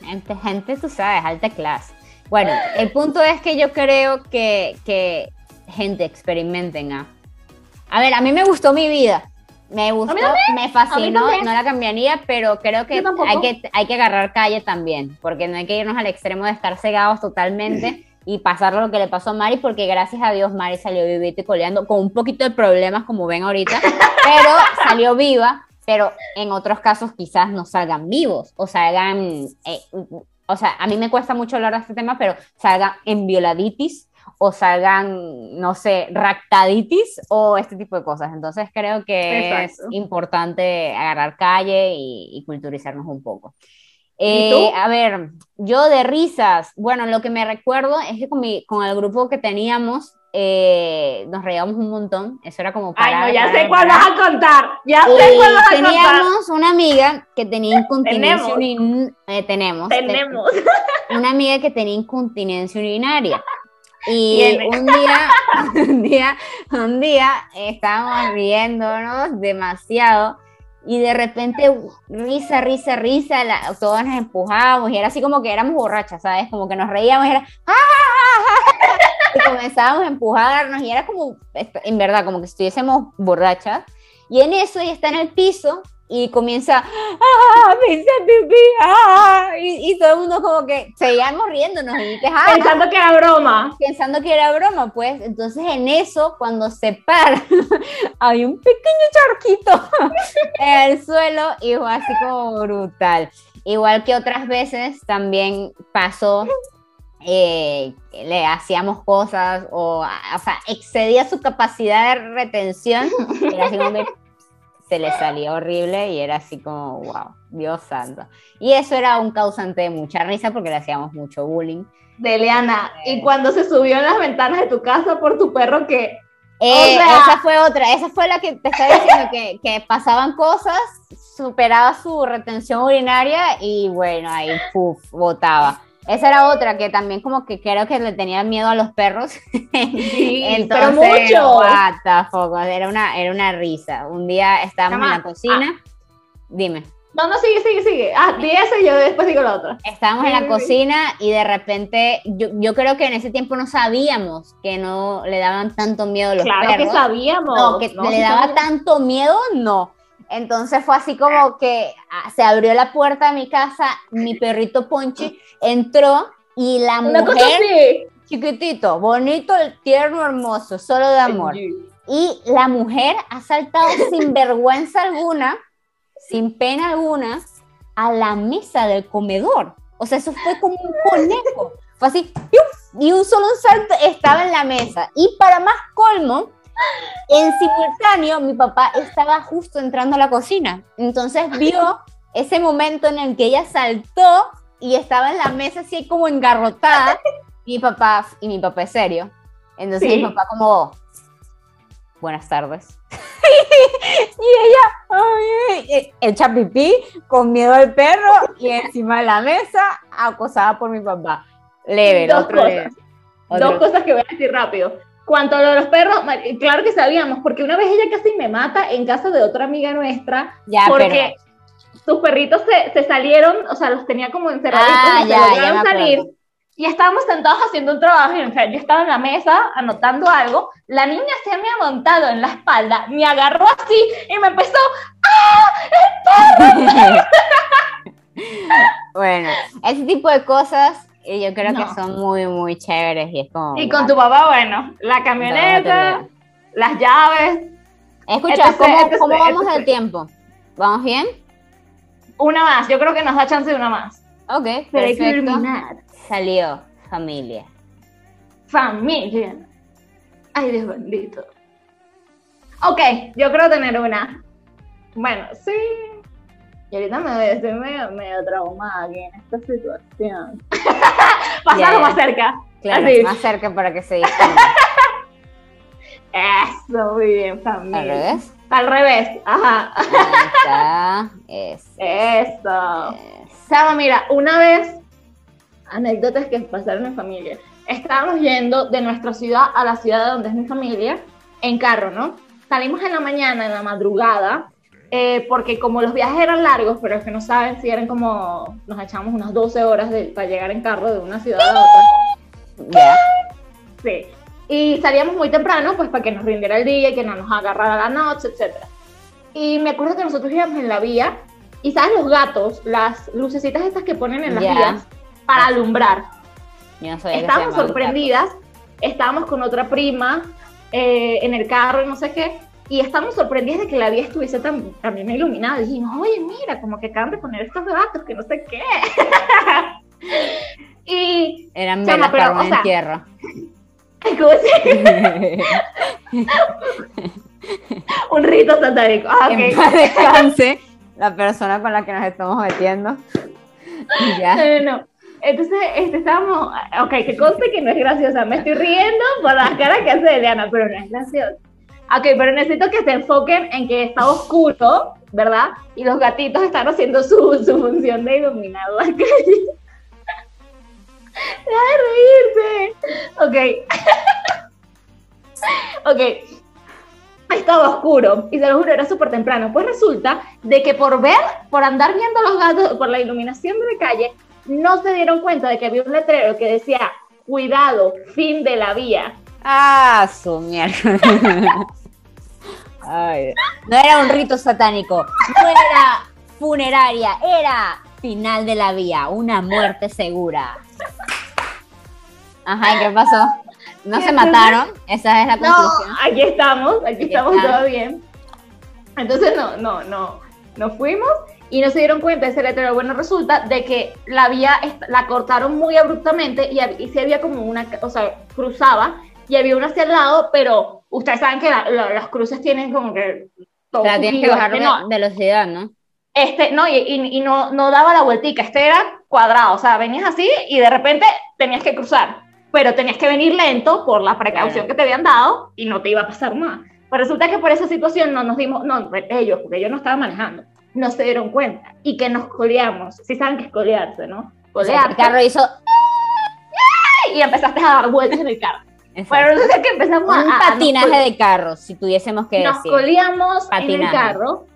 gente, gente, tú sabes, alta clase. Bueno, el punto es que yo creo que, que gente, experimenten. A, a ver, a mí me gustó mi vida. Me gustó, me fascinó, no la cambiaría, pero creo que hay, que hay que agarrar calle también, porque no hay que irnos al extremo de estar cegados totalmente y pasar lo que le pasó a Mari, porque gracias a Dios Mari salió vivita y coleando con un poquito de problemas, como ven ahorita, pero salió viva, pero en otros casos quizás no salgan vivos o salgan, eh, o sea, a mí me cuesta mucho hablar de este tema, pero salgan en violaditis o salgan, no sé, ractaditis o este tipo de cosas. Entonces creo que es importante agarrar calle y, culturizarnos un poco. Eh, a ver, yo de risas, bueno, lo que me recuerdo es que con, mi, con el grupo que teníamos, eh, nos reíamos un montón. Eso era como para. Ay, no, ya sé cuál vas a contar. Ya sé cuál vas a contar. Teníamos una amiga que tenía incontinencia urinaria. Eh, tenemos. Tenemos. Una amiga que tenía incontinencia urinaria. Y un día, un día, un día estábamos riéndonos demasiado y de repente risa, risa, risa, todos nos empujábamos y era así como que éramos borrachas, ¿sabes? Como que nos reíamos y era y comenzábamos a empujarnos y era como, en verdad, como que estuviésemos borrachas. Y en eso ella está en el piso y comienza, ¡ah! ¡Me pipí! ¡ah! Y, y, todo el mundo como que seguíamos riéndonos y ah, pensando que era broma. Pensando que era broma, pues. Entonces en eso, cuando se para, hay un pequeño charquito en el suelo y fue así como brutal. Igual que otras veces también pasó eh, le hacíamos cosas o, o sea, excedía su capacidad de retención. Era así como se le salía horrible y era así como, wow, Dios santo. Y eso era un causante de mucha risa porque le hacíamos mucho bullying. De Eliana, y cuando se subió en las ventanas de tu casa por tu perro que... Eh, esa fue otra, esa fue la que te estaba diciendo que, que pasaban cosas, superaba su retención urinaria y bueno, ahí puf, botaba. Esa era otra que también como que creo que le tenía miedo a los perros. Sí, Entonces, pero mucho. What era una, era una risa. Un día estábamos en la cocina. Ah. Dime. No, no, sigue, sigue, sigue. Ah, di eso y yo después digo lo otro. Estábamos en la cocina y de repente, yo, yo, creo que en ese tiempo no sabíamos que no le daban tanto miedo a los perros. Claro que sabíamos. No, que le daba tanto miedo, no. Entonces fue así como que ah, se abrió la puerta de mi casa, mi perrito Ponchi entró y la mujer, chiquitito, bonito, tierno, hermoso, solo de amor. y la mujer ha saltado sin vergüenza alguna, sin pena alguna, a la mesa del comedor. O sea, eso fue como un conejo. Fue así, y un solo salto estaba en la mesa. Y para más colmo, en simultáneo, mi papá estaba justo entrando a la cocina. Entonces vio ese momento en el que ella saltó y estaba en la mesa así como engarrotada. Mi papá, y mi papá es serio. Entonces mi papá como, buenas tardes. y ella, ay, echa pipí con miedo al perro y encima de la mesa acosada por mi papá. Leve, Dos otro cosas. Dos cosas que voy a decir rápido. Cuanto a lo de los perros, claro que sabíamos, porque una vez ella casi me mata en casa de otra amiga nuestra, Ya, porque sus perritos se, se salieron, o sea, los tenía como encerraditos Ah, y ya, se lograron acuerdo. salir. Y estábamos sentados haciendo un trabajo, y o sea, yo estaba en la mesa anotando algo, la niña se me ha montado en la espalda, me agarró así y me empezó, bueno, ese tipo de cosas eh, yo creo que son muy, muy chéveres y es como... y con tu papá, bueno, la camioneta, No, las llaves, Escucha, ¿cómo, cómo vamos entonces. del tiempo? ¿Vamos bien? una más, yo creo que nos da chance de una más. Ok, Pero hay que perfecto. terminar. Salió familia. Familia. Ay, Dios bendito. Ok, yo creo tener una. Bueno, sí. Y ahorita me estoy medio, medio traumada aquí en esta situación. Pasarlo ya. más cerca. Claro, Así. más cerca para que se distinga. Eso, muy bien, familia. ¿Al revés? Al revés, ajá. Ahí está. Eso. Eso. Sama, mira, una vez, anécdotas que pasaron en familia. Estábamos yendo de nuestra ciudad a la ciudad de donde es mi familia, en carro, ¿no? Salimos en la mañana, en la madrugada, eh, porque como los viajes eran largos, pero es que no saben si eran como, nos echamos unas 12 horas de- para llegar en carro de una ciudad a otra. Ya. Sí. Y salíamos muy temprano, pues para que nos rindiera el día y que no nos agarrara la noche, etc. Y me acuerdo que nosotros íbamos en la vía y, ¿sabes? Los gatos, las lucecitas estas que ponen en las Ya. vías para alumbrar. No Estábamos sorprendidas, estábamos con otra prima eh, en el carro y no sé qué, y estábamos sorprendidas de que la vía estuviese tan, también iluminada. Dijimos, oye, mira, como que acaban de poner estos gatos, que no sé qué. y. Eran Chama, pero, o un sea, entierro. ¿cómo se- un rito satánico. Ah, En ok. paz descanse la persona con la que nos estamos metiendo. Y ya. No, no, no. Entonces, este, estábamos, ok, que conste que no es graciosa, me estoy riendo por las caras que hace Eliana, pero no es graciosa. Ok, pero necesito que se enfoquen en que está oscuro, ¿verdad? Y los gatitos están haciendo su, su función de iluminar la calle. Deja de reírse. Ok. ok. Estaba oscuro y se lo juro, era súper temprano. Pues resulta de que por ver, por andar viendo los gatos, por la iluminación de la calle, no se dieron cuenta de que había un letrero que decía, cuidado, fin de la vía. Ah, su mierda. Ay, no era un rito satánico, no era funeraria, era final de la vía, una muerte segura. Ajá, ¿y qué pasó? No se mataron, esa es la No, conclusión. aquí estamos, aquí Aquí estamos todo bien. Entonces no, no, no, nos fuimos y no se dieron cuenta de ese letrero. Bueno, resulta de que la vía la cortaron muy abruptamente y, y sí había como una, o sea, cruzaba y había una hacia el lado, pero ustedes saben que la- la- las cruces tienen como que todo O sea, tienes que bajar Este no, velocidad, ¿no? este, no, y, y- y no, no daba la vueltica, este era cuadrado, o sea, venías así y de repente tenías que cruzar, pero tenías que venir lento por la precaución que te habían dado y no te iba a pasar nada. Pero resulta que por esa situación no nos dimos, no, ellos, porque yo no estaba manejando, no se dieron cuenta y que nos coleamos, si saben que es colearse, ¿no? O sea, el Colearse, carro hizo y empezaste a dar vueltas en el carro. Exacto, Bueno, resulta que empezamos un a, patinaje nos, de carro, si tuviésemos que nos decir. coleamos en el carro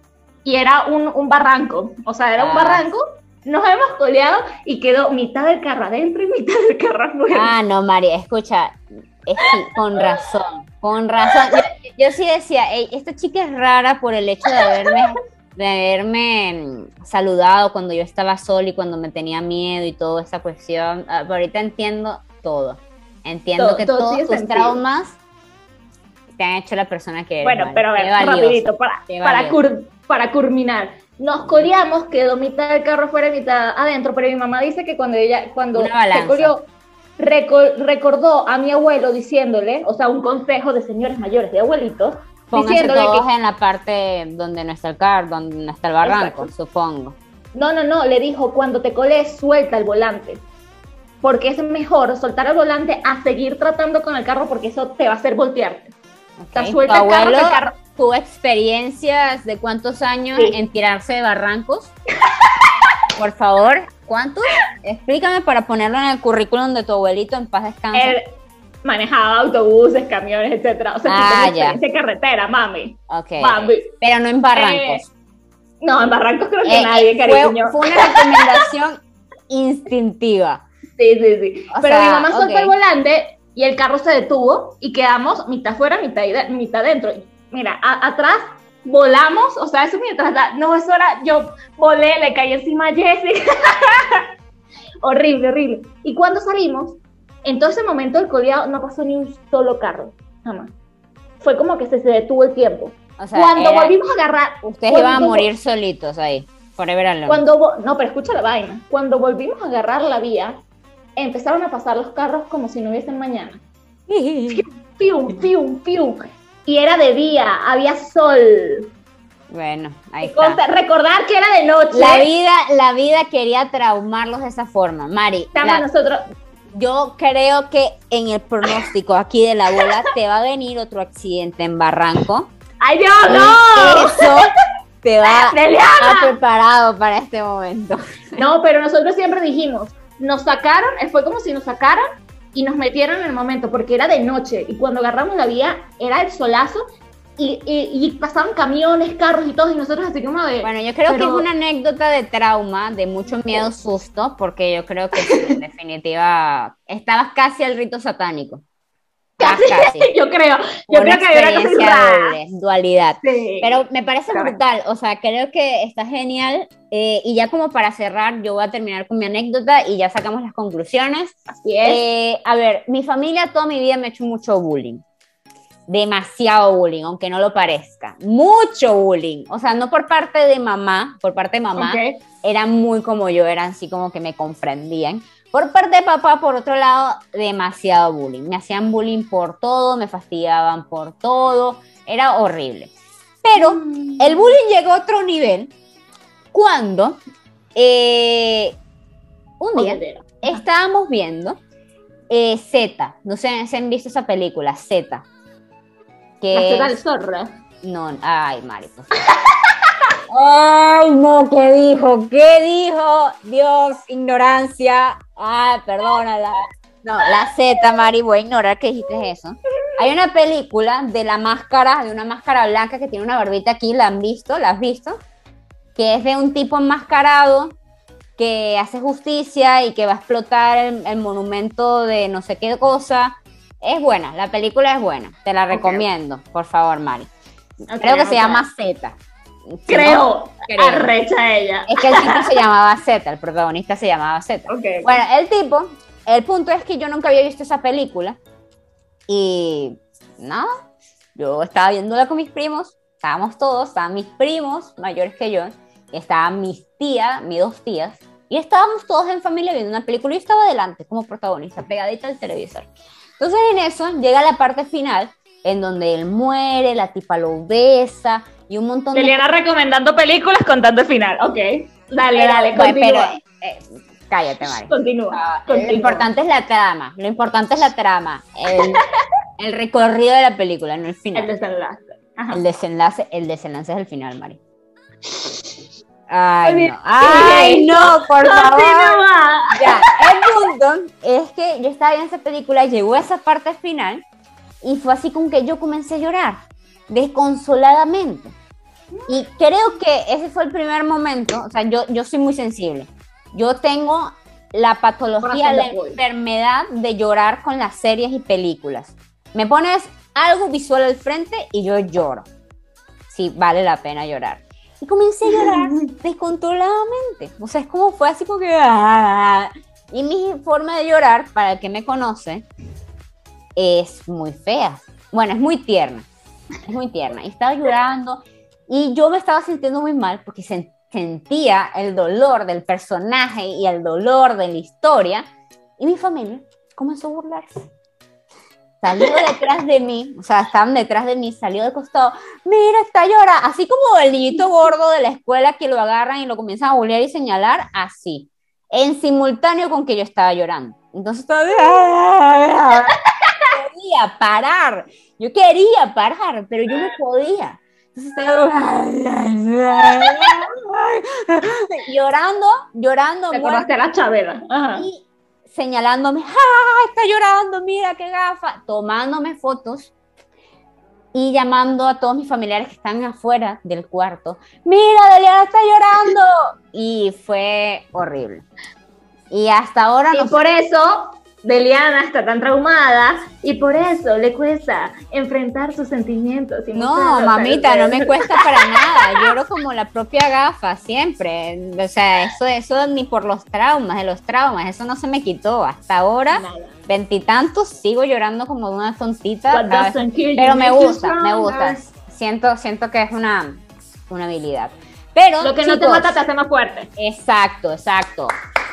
y era un, un barranco, o sea, era un Ah. barranco, nos hemos coleado y quedó mitad del carro adentro y mitad del carro afuera. Ah, no, María, escucha, es que con razón, con razón. Yo, yo sí decía, "Ey, esta chica es rara por el hecho de haberme, de haberme mm, saludado cuando yo estaba sola y cuando me tenía miedo y toda esa cuestión. Ah, pero ahorita entiendo todo. Entiendo Todo- que todo todos tus sentido. traumas te han hecho la persona que eres. Bueno, Mari. pero a ver, rapidito, para, para, cur- para culminar. Nos coreamos, quedó mitad del carro fuera y mitad adentro, pero mi mamá dice que cuando ella, cuando se coreó, reco- recordó a mi abuelo diciéndole, o sea, un consejo de señores mayores, de abuelitos, Pónganse diciéndole todos que en la parte donde no está el car, donde no está el barranco, Exacto. supongo. No, no, no, le dijo, cuando te coles, suelta el volante. Porque es mejor soltar el volante a seguir tratando con el carro porque eso te va a hacer voltearte. O sea, suelta ¿Tu el carro, el carro- tuvo experiencias de cuántos años Sí. en tirarse de barrancos? Por favor, ¿cuántos? Explícame para ponerlo en el currículum de tu abuelito en paz descanse. Él manejaba autobuses, camiones, etcétera. O sea, Ah, ya. experiencia en carretera, mami. Ok. Mami. Pero no en barrancos. No, en Barrancos creo que Eh, nadie, eh, cariño. fue, fue una recomendación instintiva. Sí, sí, sí. O Pero sea, mi mamá soltó el volante y el carro se detuvo y quedamos mitad fuera, mitad, mitad dentro. Mira, a- atrás volamos, o sea, eso mientras la- no, eso era, yo volé, le caí encima a Jessica. horrible, horrible. Y cuando salimos, en todo ese momento del coleado no pasó ni un solo carro, jamás. Fue como que se, se detuvo el tiempo. O sea, cuando era- volvimos a agarrar, ustedes iban a morir solitos ahí. Forever alone. Cuando, no, pero escucha la vaina. Cuando volvimos a agarrar la vía, empezaron a pasar los carros como si no hubiesen mañana. Y era de día, había sol. bueno, ahí está. recordar que era de noche. La vida, la vida quería traumarlos de esa forma. Mari, Estamos la- nosotros. yo creo que en el pronóstico aquí de la abuela te va a venir otro accidente en Barranco. ¡Ay, Dios, no! Eso te va a preparado para este momento. No, pero nosotros siempre dijimos, nos sacaron, eh, fue como si nos sacaran y nos metieron en el momento, porque era de noche. Y cuando agarramos la vía, era el solazo. Y, y- y pasaban camiones, carros y todo, y nosotros así como de... Bueno, yo creo que es Pero- una anécdota de trauma, de mucho miedo, susto, porque yo creo que sí, en definitiva estabas casi al rito satánico. Casi. yo creo, yo Una creo que había una cosa doble, dualidad. Sí. Pero me parece Pero- brutal, o sea, creo que está genial. eh, y ya como para cerrar, yo voy a terminar con mi anécdota y ya sacamos las conclusiones. Así es. Eh, a ver, mi familia toda mi vida me ha hecho mucho bullying. Demasiado bullying, aunque no lo parezca. Mucho bullying. O sea, no por parte de mamá, por parte de mamá, Ok. eran muy como yo, eran así como que me comprendían. Por parte de papá, por otro lado, demasiado bullying. Me hacían bullying por todo, me fastidiaban por todo, era horrible. Pero el bullying llegó a otro nivel cuando eh, un día estábamos viendo eh, Z, no sé si han visto esa película, Z. Que es- del zorro. no, ay, Mari, por favor. Ay, no, ¿qué dijo? ¿Qué dijo? Dios, ignorancia. Ay, perdónala. No, la Z, Mari, voy a ignorar que dijiste eso. Hay una película de la máscara, de una máscara blanca que tiene una barbita aquí, ¿la han visto? ¿La has visto? Que es de un tipo enmascarado que hace justicia y que va a explotar el, el monumento de no sé qué cosa. Es buena, la película es buena, te la recomiendo, por favor, Mari. Creo que se llama Z. Creo. creo. Arrecha ella. Es que el tipo se llamaba Z, el protagonista se llamaba Z. Ok. Bueno, el tipo, el punto es que yo nunca había visto esa película y nada, yo estaba viéndola con mis primos, estábamos todos, estaban mis primos mayores que yo, estaban mis tías, mis dos tías, y estábamos todos en familia viendo una película y yo estaba adelante como protagonista, pegadita al televisor. Entonces en eso llega la parte final en donde él muere, la tipa lo besa y un montón de Liliana recomendando películas contando el final. Ok. Dale, Pero, dale, bueno, continúa. pero, eh, cállate, Mari. continúa. Ah, Lo continúa. importante es la trama. Lo importante es la trama. El, el recorrido de la película, no el El final. desenlace. Ajá. El desenlace, el desenlace es el final, Mari. Ay, no. Ay, no, por favor. Ya, el punto es que yo estaba viendo esa película, llegó a esa parte final y fue así como que yo comencé a llorar, desconsoladamente. Y creo que ese fue el primer momento, o sea, yo, yo soy muy sensible. Yo tengo la patología, la enfermedad de llorar con las series y películas. Me pones algo visual al frente y yo lloro. Sí, vale la pena llorar. Y comencé a llorar descontroladamente. O sea, es como fue así como que... ah. Y mi forma de llorar, para el que me conoce, es muy fea. bueno, es muy tierna, es muy tierna. Y estaba llorando y yo me estaba sintiendo muy mal porque sentía el dolor del personaje y el dolor de la historia. Y mi familia comenzó a burlarse. Salió detrás de mí, o sea, estaban detrás de mí, salió de costado. Mira, está llorando. Así como el niñito gordo de la escuela que lo agarran y lo comienzan a burlar y señalar, así. En simultáneo con que yo estaba llorando. Entonces todavía quería parar. Yo quería parar, pero yo no podía. Entonces estaba llorando, llorando. Te acordaste la chavela. Y señalándome, ¡ah! Está llorando, mira qué gafa. Tomándome fotos y llamando a todos mis familiares que están afuera del cuarto. Mira, Deliana está llorando. Y fue horrible. Y hasta ahora y por eso Deliana está tan traumada y por eso le cuesta enfrentar sus sentimientos. no, mamita, no me cuesta para nada. Lloro como la propia gafa, siempre. O sea, eso, eso ni por los traumas, de los traumas, eso no se me quitó. Hasta ahora, veintitantos, sigo llorando como una tontita. Pero me gusta, me gusta. Siento, siento que es una, una habilidad. Pero, Lo que no te mata te hace más fuerte. Exacto, exacto.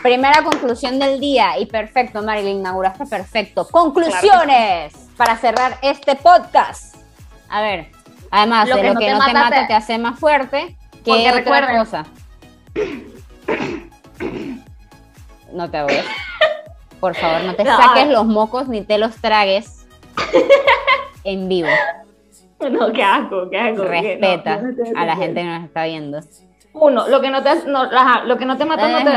Primera conclusión del día y perfecto, Marilyn, inauguraste perfecto. Conclusiones para cerrar este podcast. A ver, además de lo que no te mata te... hace más fuerte, ¿qué otra cosa? No te voy. Por favor, no te saques los mocos ni te los tragues en vivo. No, qué asco, qué asco. Respeta a la gente que nos está viendo. Uno, lo que no te, no, lo que no te mata no te,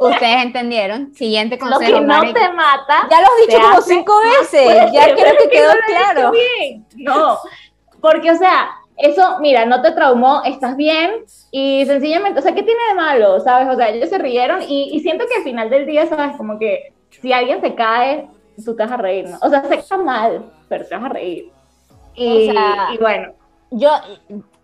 Ustedes entendieron. Siguiente consejo. Lo que no te mata. Ya lo he dicho como cinco veces. Ya creo que quedó claro. No, porque, o sea, eso, mira, no te traumó, estás bien y sencillamente, o sea, ¿qué tiene de malo? ¿Sabes? O sea, ellos se rieron y, y siento que al final del día, ¿sabes? Como que si alguien se cae, tú te vas a reír, ¿no? O sea, se cae mal, pero te vas a reír. Y, y bueno. Yo,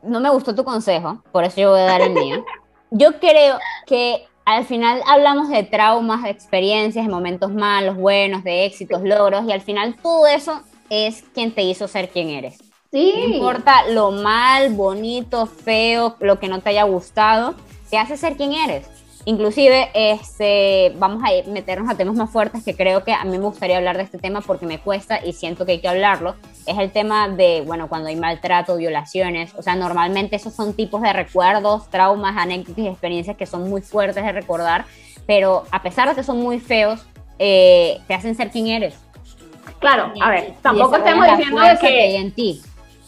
no me gustó tu consejo, por eso yo voy a dar el mío. Yo creo que al final hablamos de traumas, de experiencias, de momentos malos, buenos, de éxitos, logros, y al final todo eso es quien te hizo ser quien eres. Sí. No importa lo mal, bonito, feo, lo que no te haya gustado, te hace ser quien eres. Inclusive, este, vamos a meternos a temas más fuertes que creo que a mí me gustaría hablar de este tema porque me cuesta y siento que hay que hablarlo. Es el tema de, bueno, cuando hay maltrato, violaciones. O sea, normalmente esos son tipos de recuerdos, traumas, anécdotas y experiencias que son muy fuertes de recordar, pero a pesar de que son muy feos, eh, te hacen ser quien eres. Claro, a ver, tampoco estamos diciendo de que... que en ti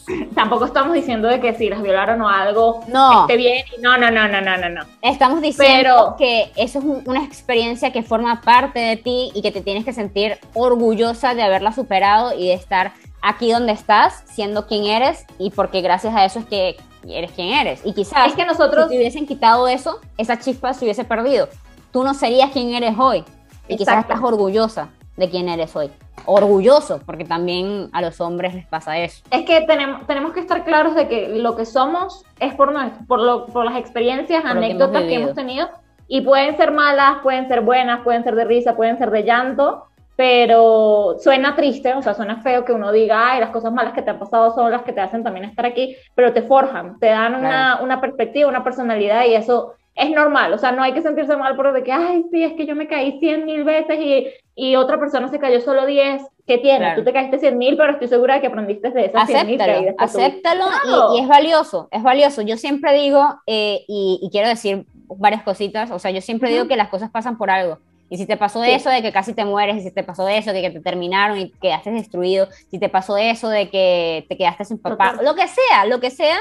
tampoco estamos diciendo de que si las violaron o algo no. esté bien. No, no, no, no, no, no, no. Estamos diciendo que eso es una experiencia que forma parte de ti y que te tienes que sentir orgullosa de haberla superado y de estar aquí donde estás, siendo quien eres y porque gracias a eso es que eres quien eres. Y quizás es que nosotros si te hubiesen quitado eso, esa chispa se hubiese perdido. Tú no serías quien eres hoy y quizás estás orgullosa de quién eres hoy. Orgulloso, porque también a los hombres les pasa eso. Es que tenemos, tenemos que estar claros de que lo que somos es por, por, lo, por las experiencias, anécdotas que hemos, tenido, y pueden ser malas, pueden ser buenas, pueden ser de risa, pueden ser de llanto, pero suena triste, o sea, suena feo que uno diga, ay, las cosas malas que te han pasado son las que te hacen también estar aquí, pero te forjan, te dan una, una perspectiva, una personalidad y eso es normal, o sea, no hay que sentirse mal por de que, ay, sí, es que yo me caí cien mil veces y, y, otra persona se cayó solo 10. ¿Qué tiene? Tú te caíste cien mil, pero estoy segura de que aprendiste de esas mil. Acéptalo y, y, es valioso, es valioso. Yo siempre digo, eh, y, quiero decir varias cositas, o sea, yo siempre digo que las cosas pasan por algo. Y si te pasó eso de que casi te mueres, y si te pasó eso de que te terminaron y quedaste destruido, si te pasó eso de que te quedaste sin papá, lo que sea, lo que sea,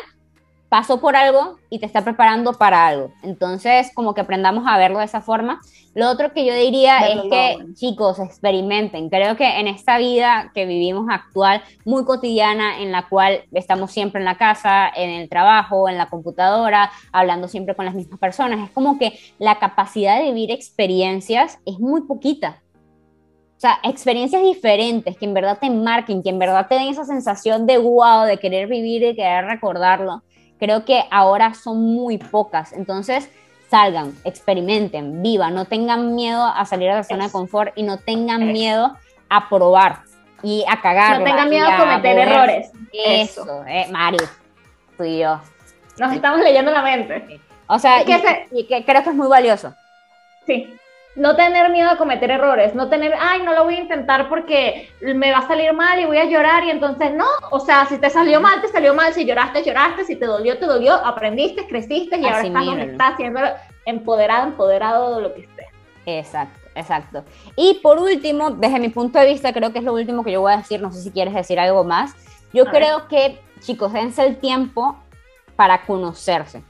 pasó por algo y te está preparando para algo. Entonces, como que aprendamos a verlo de esa forma. Lo otro que yo diría es que, chicos, experimenten. Creo que en esta vida que vivimos actual, muy cotidiana, en la cual estamos siempre en la casa, en el trabajo, en la computadora, hablando siempre con las mismas personas, es como que la capacidad de vivir experiencias es muy poquita. O sea, experiencias diferentes que en verdad te marquen, que en verdad te den esa sensación de wow, de querer vivir de querer recordarlo creo que ahora son muy pocas. Entonces, salgan, experimenten, vivan, no tengan miedo a salir de la zona de confort y no tengan miedo a probar. y a cagar. No tengan miedo a cometer errores. Eso, Eh, Mari, tú y yo. Nos estamos leyendo la mente. O sea, y, que creo que es muy valioso. Sí, no tener miedo a cometer errores, no tener, ay, no lo voy a intentar porque me va a salir mal y voy a llorar y entonces no, o sea, si te salió mal, te salió mal, si lloraste, lloraste, si te dolió, te dolió, aprendiste, creciste y ahora estás donde estás, siendo empoderado, empoderado de lo que estés. Exacto, exacto. Y por último, desde mi punto de vista, creo que es lo último que yo voy a decir, no sé si quieres decir algo más, yo creo que, chicos, dense el tiempo para conocerse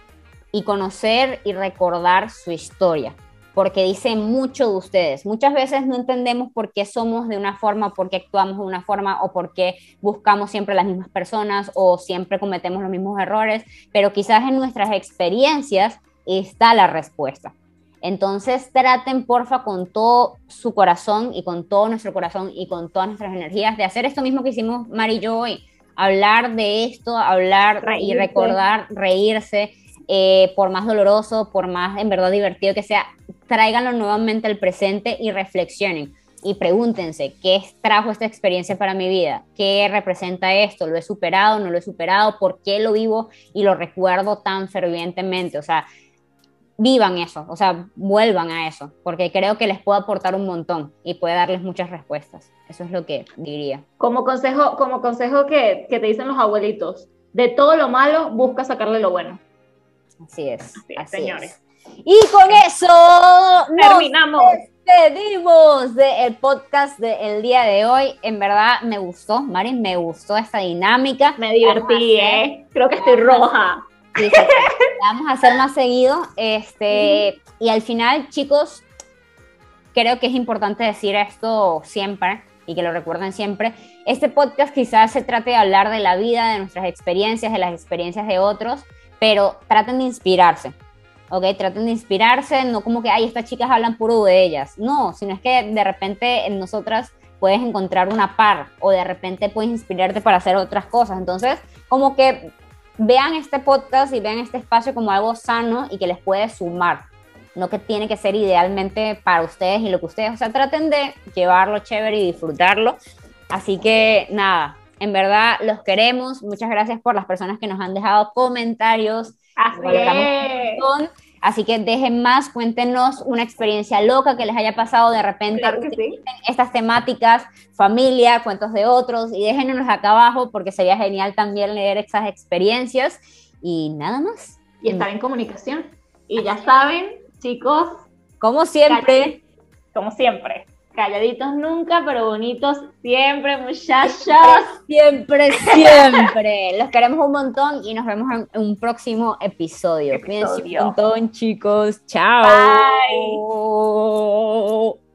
y conocer y recordar su historia porque dice mucho de ustedes. Muchas veces no entendemos por qué somos de una forma, por qué actuamos de una forma o por qué buscamos siempre las mismas personas o siempre cometemos los mismos errores, pero quizás en nuestras experiencias está la respuesta. Entonces traten porfa con todo su corazón y con todo nuestro corazón y con todas nuestras energías de hacer esto mismo que hicimos Mari y yo hoy, hablar de esto, hablar y recordar, reírse eh, por más doloroso, por más en verdad divertido que sea, tráiganlo nuevamente al presente y reflexionen y pregúntense, ¿qué trajo esta experiencia para mi vida? ¿Qué representa esto? ¿Lo he superado? ¿No lo he superado? ¿Por qué lo vivo y lo recuerdo tan fervientemente? O sea, vivan eso, o sea, vuelvan a eso, porque creo que les puede aportar un montón y puede darles muchas respuestas. Eso es lo que diría. Como consejo, como consejo que, que te dicen los abuelitos, de todo lo malo, busca sacarle lo bueno. Así es. Así, señores. Y con eso terminamos. Despedimos del podcast del día de hoy. En verdad me gustó, Mari, me gustó esta dinámica. Me divertí, ¿eh? Creo que estoy roja. vamos a hacer más seguido. Este, y al final, chicos, creo que es importante decir esto siempre y que lo recuerden siempre. Este podcast quizás se trate de hablar de la vida, de nuestras experiencias, de las experiencias de otros, pero traten de inspirarse, ¿ok? Traten de inspirarse, no como que, ay, estas chicas hablan puro de ellas, no, sino es que de repente en nosotras puedes encontrar una par o de repente puedes inspirarte para hacer otras cosas. Entonces, como que vean este podcast y vean este espacio como algo sano y que les puede sumar, no que tiene que ser idealmente para ustedes y lo que ustedes, o sea, traten de llevarlo chévere y disfrutarlo. Así que nada, en verdad, los queremos. Muchas gracias por las personas que nos han dejado comentarios. Así Así que dejen más, cuéntenos una experiencia loca que les haya pasado de repente. Estas temáticas, familia, cuentos de otros, y déjenos acá abajo porque sería genial también leer esas experiencias. Y nada más. Y estar en comunicación. Y ya saben, chicos. Como siempre. Como siempre Calladitos nunca, pero bonitos siempre, muchachos. Siempre, siempre. Los queremos un montón y nos vemos en un próximo episodio. episodio. Cuídense un montón, chicos. Chao. Bye.